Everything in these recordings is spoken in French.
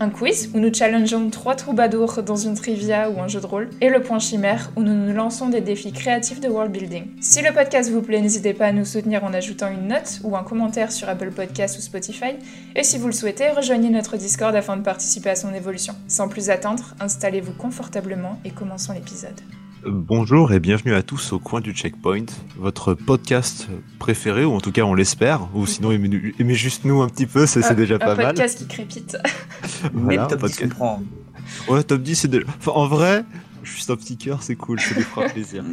un quiz où nous challengeons trois troubadours dans une trivia ou un jeu de rôle, et le point chimère où nous nous lançons des défis créatifs de world building. Si le podcast vous plaît, n'hésitez pas à nous soutenir en ajoutant une note ou un commentaire sur Apple Podcasts ou Spotify, et si vous le souhaitez, rejoignez notre Discord afin de participer à son évolution. Sans plus attendre, installez-vous confortablement et commençons l'épisode. Bonjour et bienvenue à tous au coin du checkpoint, votre podcast préféré, ou en tout cas on l'espère, ou sinon aimez, juste nous un petit peu, c'est Un- déjà pas Un mal. podcast qui crépite. Mais Voilà, le top 10 podcast. comprend. Ouais, top 10 c'est déjà... Enfin, en vrai, juste un petit cœur, c'est cool, ça nous fera plaisir.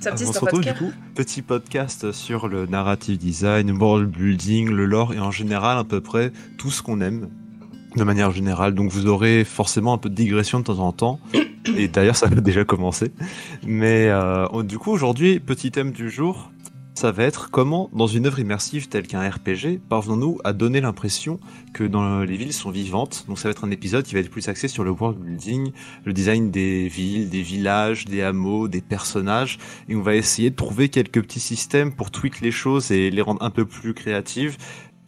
Ça on c'est se un retrouve du coup, petit podcast sur le narrative design, world building, le lore et en général à peu près tout ce qu'on aime de manière générale. Donc vous aurez forcément un peu de digression de temps en temps. Et d'ailleurs ça a déjà commencé. Mais euh, du coup aujourd'hui, petit thème du jour, ça va être comment dans une œuvre immersive telle qu'un RPG, parvenons-nous à donner l'impression que dans les villes sont vivantes. Donc ça va être un épisode qui va être plus axé sur le world building, le design des villes, des villages, des hameaux, des personnages et on va essayer de trouver quelques petits systèmes pour tweak les choses et les rendre un peu plus créatives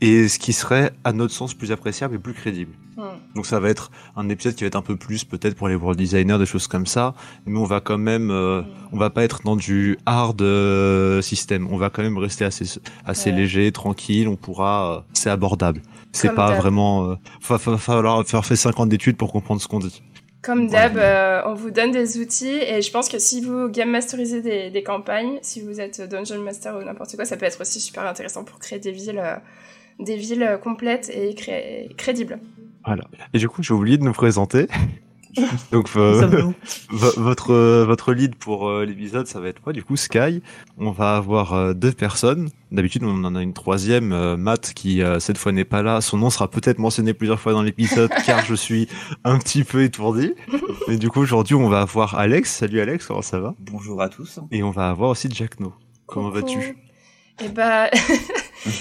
et ce qui serait à notre sens plus appréciable et plus crédible. Hmm. Donc ça va être un épisode qui va être un peu plus peut-être pour les world designers des choses comme ça, mais on va quand même euh, on va pas être dans du hard euh, système, on va quand même rester assez assez Ouais. léger, tranquille, on pourra euh, c'est abordable. C'est pas vraiment euh, va, va falloir faire fait 50 d'études pour comprendre ce qu'on dit. Comme d'hab, euh, on vous donne des outils et je pense que si vous game masterisez des, des campagnes, si vous êtes dungeon master ou n'importe quoi, ça peut être aussi super intéressant pour créer des villes, euh, des villes euh, complètes et cré- crédibles. Voilà. Et du coup, j'ai oublié de nous présenter. Donc euh, votre euh, votre lead pour euh, l'épisode, ça va être moi, du coup Sky? On va avoir euh, deux personnes. D'habitude, on en a une troisième, euh, Matt, qui euh, cette fois n'est pas là. Son nom sera peut-être mentionné plusieurs fois dans l'épisode, car je suis un petit peu étourdi. Et du coup, aujourd'hui, on va avoir Alex. Salut Alex, comment ça va? Bonjour à tous. Et on va avoir aussi Jack No. Comment vas-tu? Eh bah,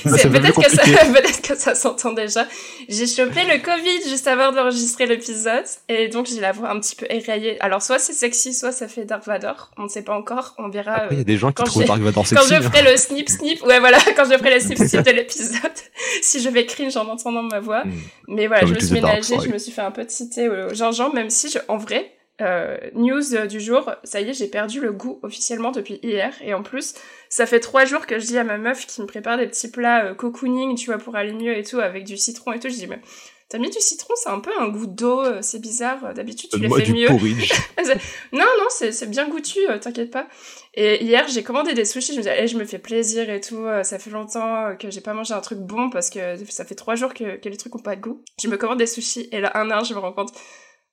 un peu peut-être que ça, que ça s'entend déjà. J'ai chopé le Covid juste avant d'enregistrer l'épisode et donc j'ai la voix un petit peu éraillée. Alors soit c'est sexy, soit ça fait Dark Vador. On ne sait pas encore. On verra. Il y euh, a des gens qui quand trouvent Dark Vador quand sexy. je hein. ferai le snip snip, ouais voilà, quand je ferai le snip snip de l'épisode, si je vais cringe en entendant ma voix. Mm. Mais voilà, je me suis ménagée, je me suis fait un peu de citer au gingembre, même si je, en vrai, euh, news du jour, ça y est, j'ai perdu le goût officiellement depuis hier. Et en plus, ça fait trois jours que je dis à ma meuf qui me prépare des petits plats euh, cocooning, tu vois, pour aller mieux et tout, avec du citron et tout. Je dis, mais t'as mis du citron, c'est un peu un goût d'eau, euh, c'est bizarre. D'habitude, tu les fais mieux. Non, non, c'est bien goûtu, t'inquiète pas. Et hier, j'ai commandé des sushis, je me disais, Eh, je me fais plaisir et tout, ça fait longtemps que j'ai pas mangé un truc bon parce que ça fait trois jours que, que les trucs ont pas de goût. Je me commande des sushis et là, un an, je me rends compte,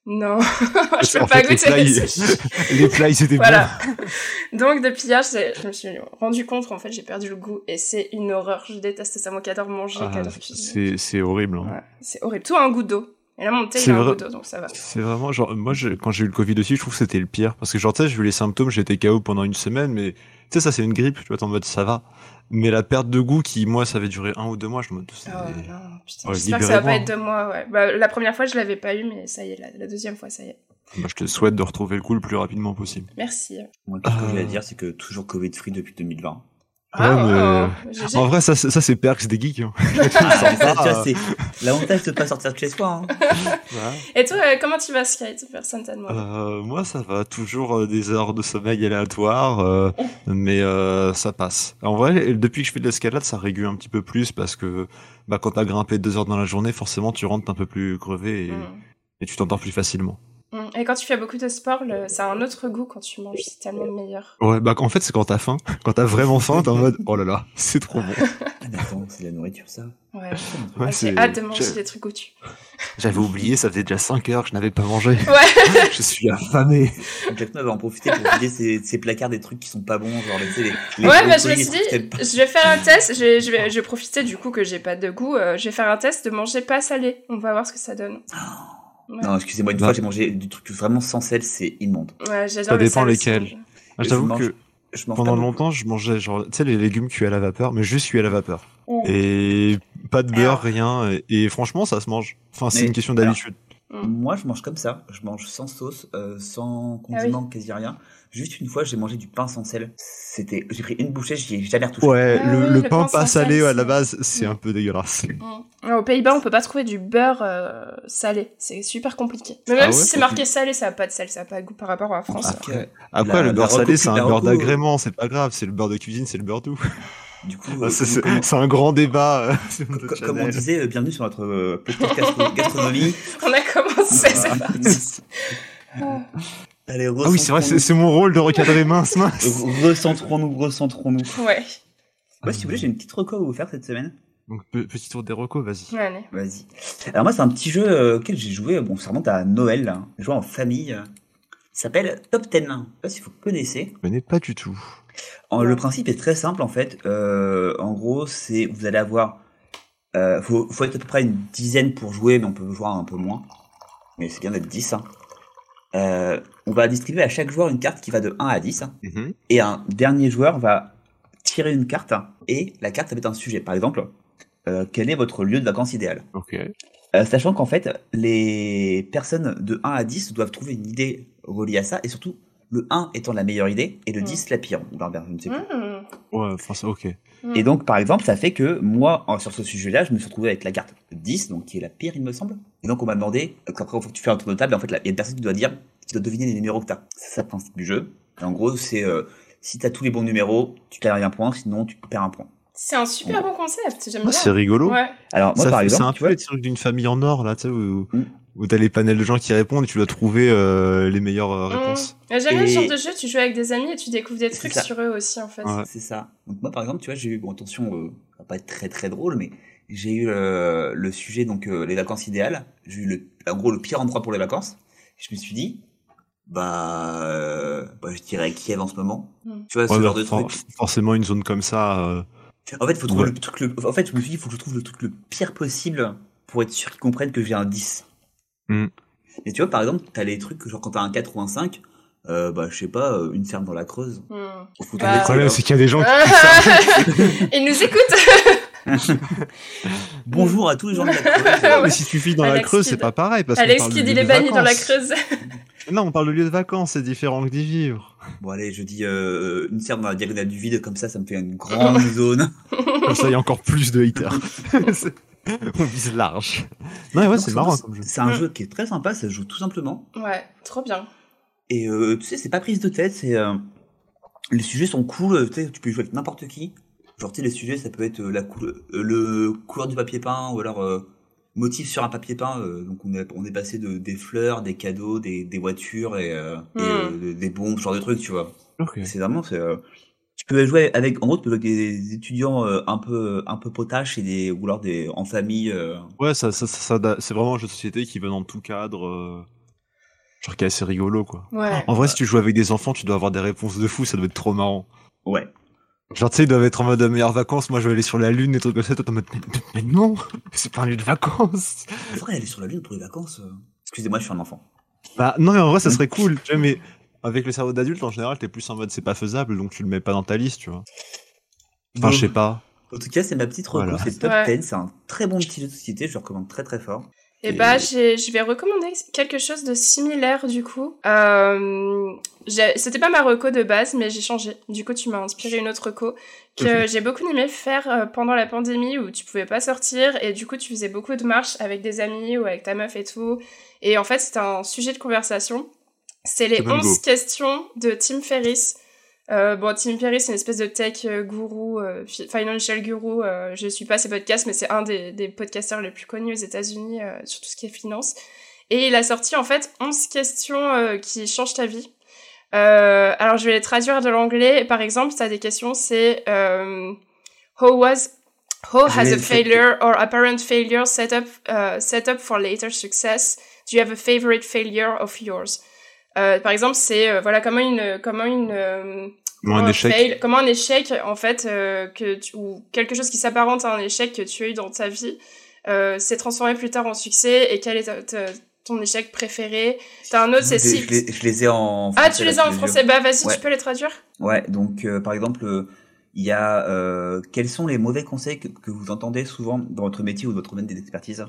non, je peux En pas fait, goûter plats, les plats, ils étaient Voilà. Donc, depuis hier, je me suis rendu compte qu'en fait, j'ai perdu le goût et c'est une horreur. Je déteste ça, moi qui adore manger, bons. Ah, c'est horrible. hein. Ouais, c'est horrible. Tout a un goût d'eau. Et là, mon thé, il a un goût d'eau, donc ça va. C'est vraiment genre moi je- quand j'ai eu le Covid aussi je trouve que c'était le pire parce que genre tu sais j'ai eu les symptômes j'étais KO pendant une semaine mais tu sais ça c'est une grippe tu vois en mode ça va mais la perte de goût qui moi ça avait duré un ou deux mois je me Oh non, putain, Ouais, j'espère que ça va pas être de moi, ouais. Bah, la première fois, je l'avais pas eu, mais ça y est, la, la deuxième fois, ça y est. Bah, je te souhaite de retrouver le coup le plus rapidement possible Merci. Moi, tout ce que Euh. à dire, c'est que toujours Covid-free depuis 2020. Ah, mais- oh, en vrai ça c'est- ça c'est Perks des geeks hein. Ah, euh. c'est l'avantage de pas sortir de chez soi. Hein. Et toi, euh, comment tu vas, Sky Personne t'a demandé. Euh, moi ça va toujours euh, des heures de sommeil aléatoires euh, mais euh, ça passe en vrai depuis que je fais de l'escalade ça régule un petit peu plus parce que bah quand t'as grimpé deux heures dans la journée forcément tu rentres un peu plus crevé et, Mm. et tu t'endors plus facilement. Et quand tu fais beaucoup de sport, le... ça a un autre goût quand tu manges, c'est tellement meilleur. Ouais, bah en fait c'est quand t'as faim. Quand t'as vraiment faim, t'es en mode oh là là, c'est trop bon. Ah, c'est de la nourriture, ça. Ouais. Ouais, Ouais, c'est- J'ai hâte de manger des trucs goûtus. J'avais oublié, ça faisait déjà 5 heures que je n'avais pas mangé. Ouais. je suis affamé. Donc, Jack Noah va en profiter pour vider ses, ses placards des trucs qui sont pas bons, genre tu sais, les, les Ouais, bah, je me suis les dit, je vais faire un test, je vais, je vais, je vais profiter du coup que j'ai pas de goût, euh, je vais faire un test de manger pas salé. On va voir ce que ça donne. Ouais. Non, excusez-moi, une Bah. fois j'ai mangé du truc vraiment sans sel, c'est immonde. Ouais, Ça le dépend lesquels. aussi. Ah, J'avoue mange- que je Pendant longtemps, je mangeais genre, tu sais, les légumes cuits à la vapeur, mais juste cuits à la vapeur. Mm. Et pas de beurre, Alors. rien. Et, et franchement, ça se mange. Enfin, c'est une question alors, d'habitude. Moi, je mange comme ça. Je mange sans sauce, euh, sans Ah condiment, quasi rien. Juste une fois, j'ai mangé du pain sans sel. C'était, j'ai pris une bouchée, j'y ai jamais retouché. Ouais, Ah le, oui, le le pain pain pas salé sel, à la base, c'est un peu dégueulasse. Mm. Aux Pays-Bas, on peut pas trouver du beurre euh, salé. C'est super compliqué. Mais Ah même ouais si c'est marqué salé, ça a pas de sel, ça a pas de goût par rapport à la France. Après, La- le beurre salé, c'est un beurre reco- d'agrément, c'est pas grave. C'est le beurre de cuisine, c'est le beurre doux. du coup, Ah, euh, c'est- comment- c'est c'est un grand débat. euh, sur notre co- comme on disait, euh, bienvenue sur notre euh, podcast gastronomie. On a commencé, c'est Voilà. parti. Ah. Allez, Ah oui, c'est vrai, c'est c'est mon rôle de recadrer mince, mince. recentrons-nous. Recentrons-nous, recentrons-nous. Ouais. Ouais, si vous voulez, j'ai une petite reco à vous faire cette semaine. Donc, pe- petit tour des recos, vas-y. Allez. Vas-y. Alors moi, c'est un petit jeu euh, auquel j'ai joué, bon, ça remonte à Noël, là. J'ai joué en famille. euh, Il s'appelle Top 10. Je sais pas si vous connaissez. Je connais pas du tout. En- Le principe est très simple, en fait. Euh, en gros, c'est, vous allez avoir, euh, faut, faut être à peu près une dizaine pour jouer, mais on peut jouer un peu moins. Mais c'est bien d'être 10. hein. Euh, on va distribuer à chaque joueur une carte qui va de 1 à 10. hein. Mhm. Et un dernier joueur va tirer une carte, et la carte, ça va être un sujet. Par exemple, euh, quel est votre lieu de vacances idéal? Euh, sachant qu'en fait, les personnes de 1 à 10 doivent trouver une idée reliée à ça, et surtout, le 1 étant la meilleure idée, et le Mm. 10 la pire. Ou l'inverse, je ne sais plus. Mm. Ouais, enfin, ok. Et donc, par exemple, ça fait que moi, en- sur ce sujet-là, je me suis retrouvé avec la carte 10, donc qui est la pire, il me semble. Et donc, on m'a demandé, après, il faut que tu fais un tour de table, et en fait, il y a une personne qui doit dire, qui doit deviner les numéros que t'as. C'est ça le principe du jeu. Et en gros, c'est, euh, si t'as tous les bons numéros, tu gagnes un point, sinon tu perds un point. C'est un super bon concept, j'aime Ah, bien. c'est rigolo. Ouais. Alors, moi, Ça par fait- c'est exemple, un tu peu vois, les trucs d'une famille en or, là, tu sais, où, Mm. Où t'as les panels de gens qui répondent et tu dois trouver euh, les meilleures euh, réponses. Mm. J'aime Et- genre de jeu, tu joues avec des amis et tu découvres des trucs sur eux aussi, en fait. Ouais. c'est ça. Donc, moi, par exemple, tu vois, j'ai eu, bon, attention, euh, ça va pas être très très drôle, mais j'ai eu euh, le sujet, donc, euh, les vacances idéales. J'ai eu le, en gros, le pire endroit pour les vacances. Je me suis dit, bah, euh, bah je dirais Kiev en ce moment. Mm. Tu vois, ce Ouais, genre bah, de for- truc. forcément, une zone comme ça. euh, En fait, faut trouver Ouais. le truc le... En fait, je me suis dit, il faut que je trouve le truc le pire possible pour être sûr qu'ils comprennent que j'ai un 10. Hmm. Mais tu vois, par exemple, t'as les trucs, genre quand t'as un 4 ou un 5, euh, bah, je sais pas, euh, une ferme dans la Creuse. Mm. Bah, Le problème, c'est qu'il y a des gens qui. Ils nous écoutent Bonjour à tous les gens de la Creuse. Ouais. Mais si tu vis dans la Alex Creuse, c'est pas pareil. Parce Alex qui dit les bannis dans la. Creuse. Non, on parle de lieu de vacances, c'est différent que d'y vivre. Bon, allez, je dis euh, une ferme dans la diagonale du vide, comme ça, ça me fait une grande zone. Comme ça, il y a encore plus de haters. C'est- on vise large. Non, ouais, c'est marrant comme jeu. C'est un jeu qui est très sympa, ça se joue tout simplement. Ouais, trop bien. Et euh, tu sais, c'est pas prise de tête, c'est. euh, les sujets sont cool, euh, tu sais, tu peux jouer avec n'importe qui. Genre, tu sais, les sujets, ça peut être la couleur, le couleur du papier peint, ou alors euh, motif sur un papier peint. euh, donc, on est, on est passé de, des fleurs, des cadeaux, des, des voitures et, euh, et, Mm. euh, des- bombes, ce genre de trucs, tu vois. Ok. C'est vraiment, c'est. Tu peux jouer avec, en gros, tu peux jouer avec des étudiants euh, un peu, un peu potaches et des, ou alors des, en famille. euh, Ouais, ça, ça, ça- ça- c'est vraiment un jeu de société qui va dans tout cadre. euh, Genre qui est assez rigolo, quoi. Ouais. En vrai, si tu joues avec des enfants, tu dois avoir des réponses de fou, ça doit être trop marrant. ouais. Genre, tu sais, ils doivent être en mode euh, meilleures vacances, moi je vais aller sur la lune, des trucs comme ça, toi t'es en mode, mais, mais non, c'est pas un lieu de vacances. Il faudrait aller sur la lune pour les vacances. euh. Excusez-moi, je suis un enfant. Bah, non, mais en vrai, ça serait cool, tu vois, mais avec le cerveau d'adulte, en général, t'es plus en mode c'est pas faisable, donc tu le mets pas dans ta liste, tu vois. Enfin, je sais pas. En tout cas, c'est ma petite reco, Voilà. c'est Top Ouais. 10, c'est un très bon petit jeu de société, je le recommande très très fort. Et Et- bah, je vais recommander quelque chose de similaire du coup. Euh, C'était pas ma reco de base, mais j'ai changé. Du coup, tu m'as inspiré une autre reco que j'ai beaucoup aimé faire euh, pendant la pandémie où tu pouvais pas sortir et du coup, tu faisais beaucoup de marches avec des amis ou avec ta meuf et tout. Et en fait, c'était un sujet de conversation. C'est les C'est bon, 11 go. questions de Tim Ferriss. Euh, bon, Tim Ferriss, c'est une espèce de tech euh, gourou, euh, fi- financial guru. Euh, je suis pas ses podcasts, mais c'est un des, des podcasters les plus connus aux États-Unis sur tout ce qui est finance. Et il a sorti en fait 11 questions qui changent ta vie. Alors je vais les traduire de l'anglais. Par exemple, t'as des questions, c'est How was How has a failure or apparent failure set up, uh, set up for later success? Do you have a favorite failure of yours? Euh, par exemple, c'est euh, voilà comment une comment une euh, Comment un échec. fail, comment un échec en fait euh, que tu, ou quelque chose qui s'apparente à un échec que tu as eu dans ta vie euh, s'est transformé plus tard en succès et quelle est ta, ta- ton échec préféré? T'as un autre, c'est si. je les, je les ai en Ah, français, tu les as en français. Bah, vas-y, Ouais. tu peux les traduire. Ouais, donc euh, par exemple, euh, il y a euh, quels sont les mauvais conseils que, que vous entendez souvent dans votre métier ou dans votre domaine d'expertise?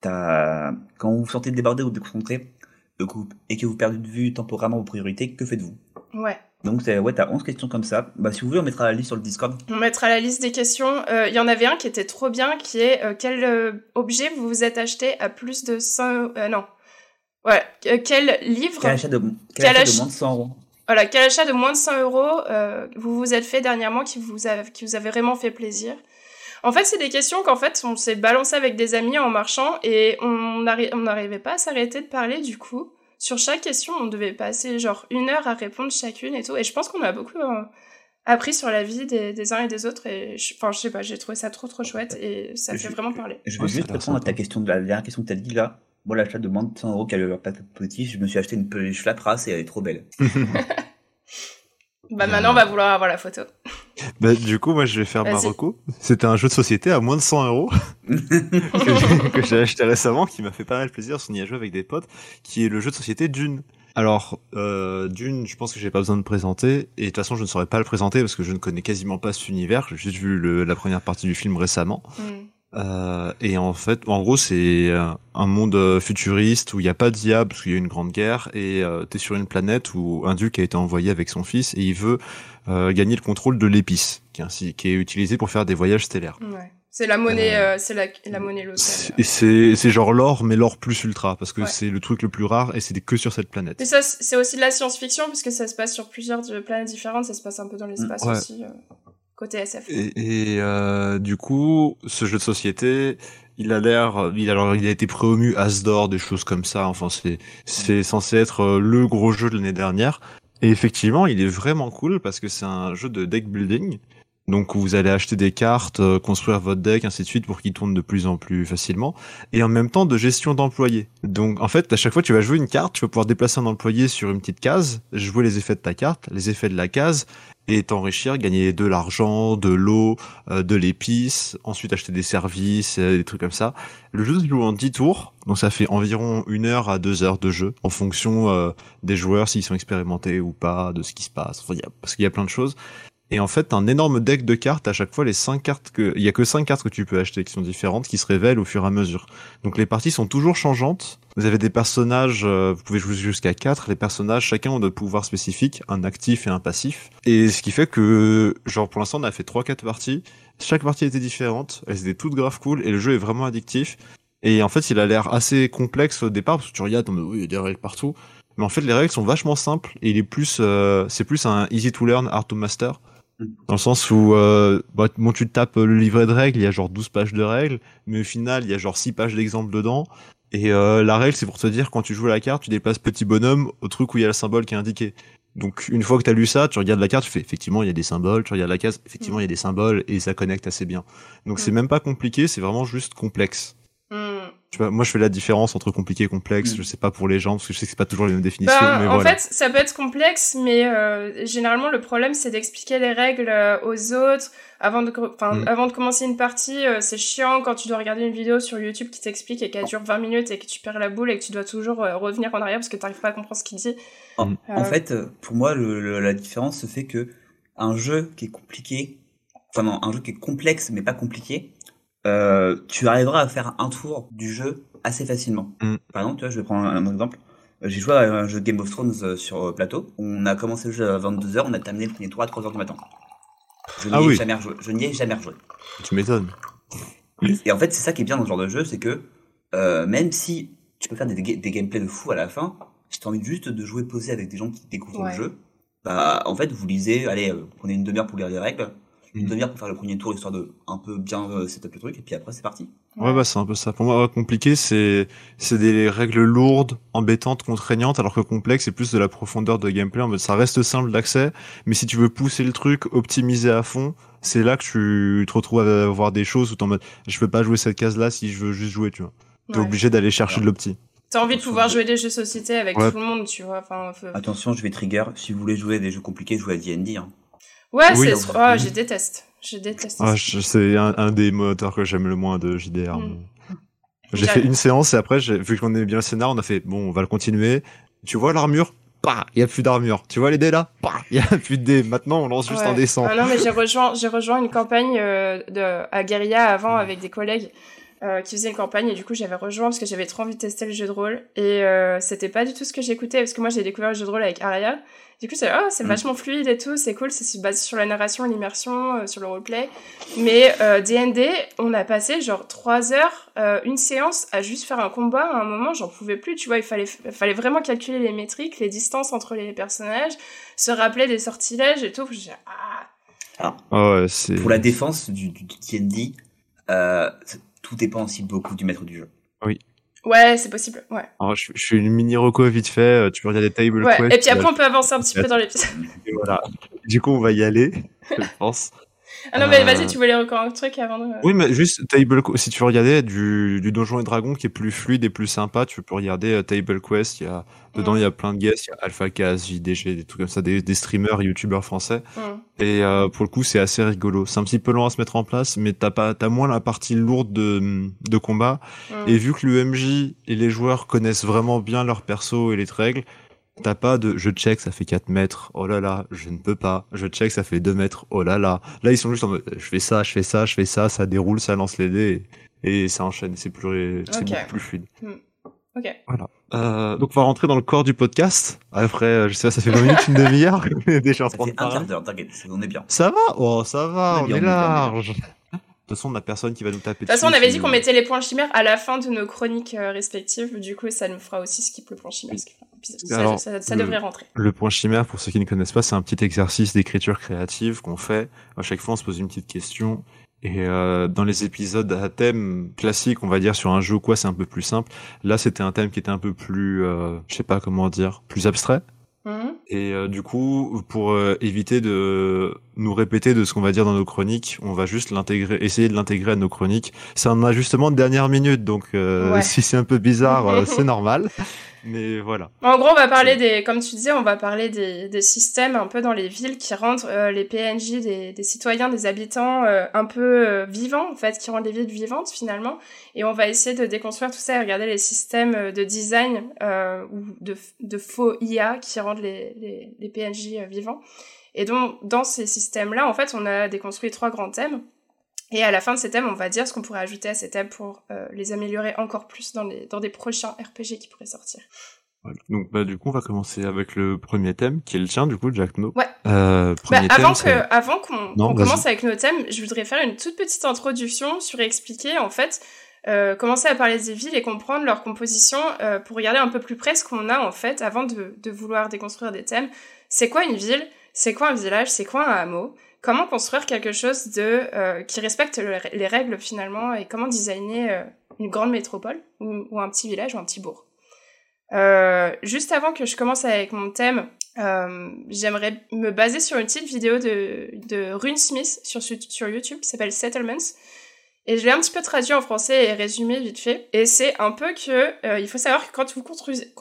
T'as quand vous vous sentez débordé ou déconcentré euh, que vous- et que vous perdez de vue temporairement vos priorités, que faites-vous? Ouais. Donc ouais, t'as 11 questions comme ça. Bah si vous voulez, on mettra la liste sur le Discord. On mettra la liste des questions. Euh, Il y en avait un qui était trop bien, qui est euh, quel euh, objet vous vous êtes acheté à plus de 100... Euh, non. Ouais. Euh, quel livre... Quel achat de, quel Quel achat ach- de moins de 100 euros? Voilà, quel achat de moins de 100 euros euh, vous vous êtes fait dernièrement qui vous, a, qui vous avait vraiment fait plaisir? En fait, c'est des questions qu'en fait, on s'est balancé avec des amis en marchant et on n'arri- on n'arrivait pas à s'arrêter de parler du coup. Sur chaque question, on devait passer genre une heure à répondre chacune et tout. Et je pense qu'on a beaucoup euh, appris sur la vie des, des uns et des autres. Et je- enfin, je sais pas, j'ai trouvé ça trop trop chouette et ça Je- fait vraiment parler. Je ça a juste répondre à ta question, de la dernière question que t'as dit là. Moi, l'achat de moins de 100 euros qui a le pas positif, je me suis acheté une peluche Lapras et elle est trop belle. Bah maintenant, on va vouloir avoir la photo. Bah, du coup, moi, je vais faire ma Vas-y. reco. C'était un jeu de société à moins de 100 euros que j'ai- acheté récemment, qui m'a fait pas mal plaisir, on y a joué avec des potes, qui est le jeu de société Dune. Alors, euh, Dune, je pense que j'ai pas besoin de présenter, et de toute façon, je ne saurais pas le présenter parce que je ne connais quasiment pas cet univers. J'ai juste vu le- la première partie du film récemment. Hmm. Euh, et en fait, en gros, c'est euh, un monde euh, futuriste où il n'y a pas d'IA parce qu'il y a eu une grande guerre et euh, t'es sur une planète où un duc a été envoyé avec son fils et il veut euh, gagner le contrôle de l'épice, qui est, qui est utilisé pour faire des voyages stellaires. Ouais. C'est la monnaie, Euh, euh, c'est la, la monnaie locale. C'est- c'est genre l'or, mais l'or plus ultra parce que Ouais. c'est le truc le plus rare et c'est que sur cette planète. Et ça, c'est aussi de la science-fiction, puisque ça se passe sur plusieurs planètes différentes, ça se passe un peu dans l'espace Ouais. aussi, côté SF. Et, euh, du coup, ce jeu de société, il a l'air, il a, alors, il a été promu Asdor, des choses comme ça. Enfin, c'est c'est censé être euh, le gros jeu de l'année dernière. Et effectivement, il est vraiment cool parce que c'est un jeu de deck building. Donc vous allez acheter des cartes, euh, construire votre deck, ainsi de suite, pour qu'il tourne de plus en plus facilement. Et en même temps de gestion d'employés. Donc en fait, à chaque fois tu vas jouer une carte, tu vas pouvoir déplacer un employé sur une petite case, jouer les effets de ta carte, les effets de la case, et t'enrichir, gagner de l'argent, de l'eau, euh, de l'épice, ensuite acheter des services, euh, des trucs comme ça. Le jeu se joue en 10 tours, donc ça fait environ une heure à deux heures de jeu, en fonction euh, des joueurs, s'ils sont expérimentés ou pas, de ce qui se passe, parce qu'il y a plein de choses. Et en fait, un énorme deck de cartes, à chaque fois, les cinq cartes que, il y a que cinq cartes que tu peux acheter qui sont différentes, qui se révèlent au fur et à mesure. Donc les parties sont toujours changeantes. Vous avez des personnages, euh, vous pouvez jouer jusqu'à quatre. Les personnages, chacun ont des pouvoirs spécifiques, un actif et un passif. Et ce qui fait que, genre, pour l'instant, on a fait trois, quatre parties. Chaque partie était différente. Elles étaient toutes grave cool et le jeu est vraiment addictif. Et en fait, il a l'air assez complexe au départ parce que tu regardes, il y a des règles partout. Mais en fait, les règles sont vachement simples et il est plus, euh, c'est plus un easy to learn, hard to master. Dans le sens où, euh, bah, bon, tu tapes le livret de règles, il y a genre 12 pages de règles, mais au final, il y a genre 6 pages d'exemples dedans. Et euh, la règle, c'est pour te dire, quand tu joues à la carte, tu déplaces petit bonhomme au truc où il y a le symbole qui est indiqué. Donc, une fois que tu as lu ça, tu regardes la carte, tu fais, effectivement, il y a des symboles, tu regardes la case, effectivement, il y a des symboles, et ça connecte assez bien. Donc, c'est Mm. même pas compliqué, c'est vraiment juste complexe. Hmm. Tu vois, moi, je fais la différence entre compliqué et complexe, Mm. je sais pas pour les gens, parce que je sais que c'est pas toujours les mêmes définitions, Ben, mais en voilà. fait, ça peut être complexe, mais euh, généralement, le problème, c'est d'expliquer les règles euh, aux autres. Avant de, Mm. avant de commencer une partie, euh, c'est chiant quand tu dois regarder une vidéo sur YouTube qui t'explique et qu'elle dure 20 minutes et que tu perds la boule et que tu dois toujours euh, revenir en arrière parce que tu n'arrives pas à comprendre ce qu'il dit. En, Mm. en fait, pour moi, le- le- la différence se fait que un jeu qui est compliqué, enfin non, un jeu qui est complexe mais pas compliqué, euh, tu arriveras à faire un tour du jeu assez facilement. Mm. Par exemple, tu vois, je vais prendre un, un exemple. Euh, J'ai joué à un jeu de Game of Thrones euh, sur plateau. On a commencé le jeu à 22h, on a terminé le premier tour à 3h du matin. Je n'y Ah ai oui. jamais rejoué. Je n'y ai jamais rejoué. Tu m'étonnes. Et en fait, c'est ça qui est bien dans ce genre de jeu, c'est que euh, même si tu peux faire des, gameplays de fou à la fin, si t'as envie juste de jouer posé avec des gens qui découvrent Ouais. le jeu, bah en fait vous lisez, allez, euh, prenez une demi-heure pour lire les règles, une demi-heure pour faire le premier tour histoire de un peu bien euh, setup le truc, et puis après c'est parti. Ouais, bah, c'est un peu ça. Pour moi, compliqué, c'est, c'est des règles lourdes, embêtantes, contraignantes, alors que complexe, c'est plus de la profondeur de gameplay. En mode, ça reste simple d'accès, mais si tu veux pousser le truc, optimiser à fond, c'est là que tu te retrouves à avoir des choses où t'es en mode, je peux pas jouer cette case-là si je veux juste jouer, tu vois. T'es Ouais. obligé d'aller chercher de l'opti. T'as envie de pouvoir jouer des jeux société avec Ouais. tout le monde, tu vois. Enfin, faut- Attention, je vais trigger, si vous voulez jouer à des jeux compliqués, jouez à D&D. Hein. Ouais, Oui, c'est. Oh, je déteste. Je déteste. Ah, c'est un, un des moteurs que j'aime le moins de JDR. Mm. mais- J'ai fait une séance et après, vu qu'on aimait bien le scénar, on a fait bon, on va le continuer. Tu vois l'armure? Bah, il y a plus d'armure. Tu vois les dés là? Bah, il y a plus de dés. Maintenant, on lance juste un dessin. Ah non, mais j'ai rejoint, j'ai rejoint une campagne euh, de à guérilla avant avec des collègues. Euh, qui faisaient une campagne et du coup j'avais rejoint parce que j'avais trop envie de tester le jeu de rôle et euh, c'était pas du tout ce que j'écoutais parce que moi j'ai découvert le jeu de rôle avec Aria du coup, c'est oh, c'est mm. vachement fluide et tout, c'est cool, c'est basé sur la narration, l'immersion, euh, sur le roleplay. Mais euh, D&D, on a passé genre trois heures, euh, une séance à juste faire un combat. À un moment, j'en pouvais plus, tu vois, il fallait, fallait vraiment calculer les métriques, les distances entre les personnages, se rappeler des sortilèges et tout. ah. Alors, pour la défense du D&D, tout dépend aussi beaucoup du maître du jeu. Oui. Ouais, c'est possible, ouais. Alors, je, je, fais une mini reco vite fait, euh, tu peux regarder Table ouais. Quest. Et puis après, on peut avancer un petit peu dans l'épisode. voilà. Du coup, on va y aller, je pense. Ah non, mais vas-y, euh, tu voulais encore un truc avant de... Oui, mais juste Table si tu veux regarder du, du Donjon et Dragon qui est plus fluide et plus sympa, tu peux regarder euh, Table Quest. Il y a, dedans, il y a plein de guests. Il y a Alpha Cast, JDG, des trucs comme ça, des, des streamers, youtubeurs français. Et euh, pour le coup, c'est assez rigolo. C'est un petit peu lent à se mettre en place, mais t'as pas, t'as moins la partie lourde de, de combat. Et vu que l'UMJ et les joueurs connaissent vraiment bien leurs persos et les règles, T'as pas de je check, ça fait 4 mètres, oh là là, je ne peux pas. Je check, ça fait 2 mètres, oh là là. Là, ils sont juste en mode je fais ça, je fais ça, je fais ça, ça déroule, ça lance les dés et, ça enchaîne. C'est plus, c'est beaucoup plus fluide. Hmm. Ok. Voilà. Euh, donc, on va rentrer dans le corps du podcast. Après, euh, je sais pas, ça fait 20 minutes, une demi-heure. déjà en train de parler. t'inquiète, on est bien. Ça va? Oh, ça va, on est, large. De toute façon, on n'a personne qui va nous taper. De toute façon, on avait dit qu'on mettait les points chimères à la fin de nos chroniques euh, respectives. Du coup, ça nous fera aussi skip le point chimère. Ça, ça, devrait rentrer. Le point chimère, pour ceux qui ne connaissent pas, c'est un petit exercice d'écriture créative qu'on fait. À chaque fois, on se pose une petite question. Et euh, dans les épisodes à thème classique, on va dire sur un jeu ou quoi, c'est un peu plus simple. Là, c'était un thème qui était un peu plus, euh, je sais pas comment dire, plus abstrait. Mhm. Et euh, du coup, pour euh, éviter de nous répéter de ce qu'on va dire dans nos chroniques, on va juste l'intégrer, essayer de l'intégrer à nos chroniques. C'est un ajustement de dernière minute, donc si c'est un peu bizarre, c'est normal. Mais voilà. En gros, on va parler des, comme tu disais, on va parler des, des systèmes un peu dans les villes qui rendent euh, les PNJ des, des, citoyens, des habitants euh, un peu euh, vivants, en fait, qui rendent les villes vivantes finalement. Et on va essayer de déconstruire tout ça et regarder les systèmes de design ou de, de, faux IA qui rendent les, les, les PNJ vivants. Et donc, dans ces systèmes-là, en fait, on a déconstruit trois grands thèmes. Et à la fin de ces thèmes, on va dire ce qu'on pourrait ajouter à ces thèmes pour euh, les améliorer encore plus dans, les, dans des prochains RPG qui pourraient sortir. Voilà. Donc bah du coup on va commencer avec le premier thème qui est le tien du coup Jack No. Ouais. Euh, bah, avant que avant qu'on commence avec nos thèmes, je voudrais faire une toute petite introduction sur expliquer en fait euh, commencer à parler des villes et comprendre leur composition euh, pour regarder un peu plus près ce qu'on a en fait avant de, de vouloir déconstruire des thèmes. C'est quoi une ville? C'est quoi un village? C'est quoi un hameau? Comment construire quelque chose de euh, qui respecte les règles finalement et comment designer euh, une grande métropole ou, un petit village ou un petit bourg. Euh, juste avant que je commence avec mon thème, j'aimerais me baser sur une petite vidéo de, Rune Smith sur, sur YouTube qui s'appelle Settlements. Et je l'ai un petit peu traduit en français et résumé vite fait. Et c'est un peu que il faut savoir que quand vous construisez,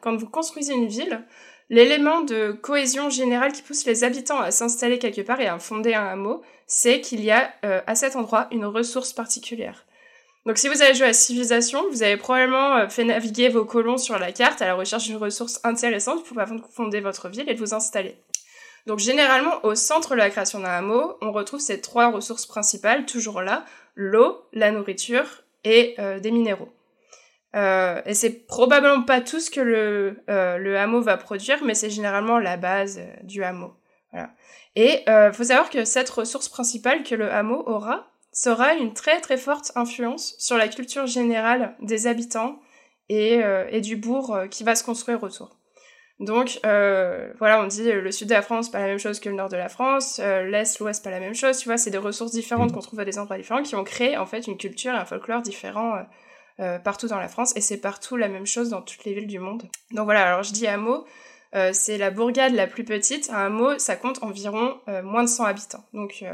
quand vous construisez une ville, L'élément de cohésion générale qui pousse les habitants à s'installer quelque part et à fonder un hameau, c'est qu'il y a euh, à cet endroit une ressource particulière. Donc si vous avez joué à Civilisation, vous avez probablement euh, fait naviguer vos colons sur la carte à la recherche d'une ressource intéressante pour fonder votre ville et vous installer. Donc généralement, au centre de la création d'un hameau, on retrouve ces trois ressources principales, toujours là, l'eau, la nourriture et euh, des minéraux. Euh, et c'est probablement pas tout ce que le, euh, le hameau va produire, mais c'est généralement la base euh, du hameau. Voilà. Et faut savoir que cette ressource principale que le hameau aura sera une très très forte influence sur la culture générale des habitants et, et du bourg qui va se construire autour. Donc voilà, on dit le sud de la France pas la même chose que le nord de la France, l'est, l'ouest pas la même chose. Tu vois, c'est des ressources différentes mmh. qu'on trouve à des endroits différents qui ont créé en fait une culture et un folklore différent euh, partout dans la France et c'est partout la même chose dans toutes les villes du monde. Donc voilà, alors je dis hameau, euh, c'est la bourgade la plus petite. Un hameau, ça compte environ euh, moins de 100 habitants. Donc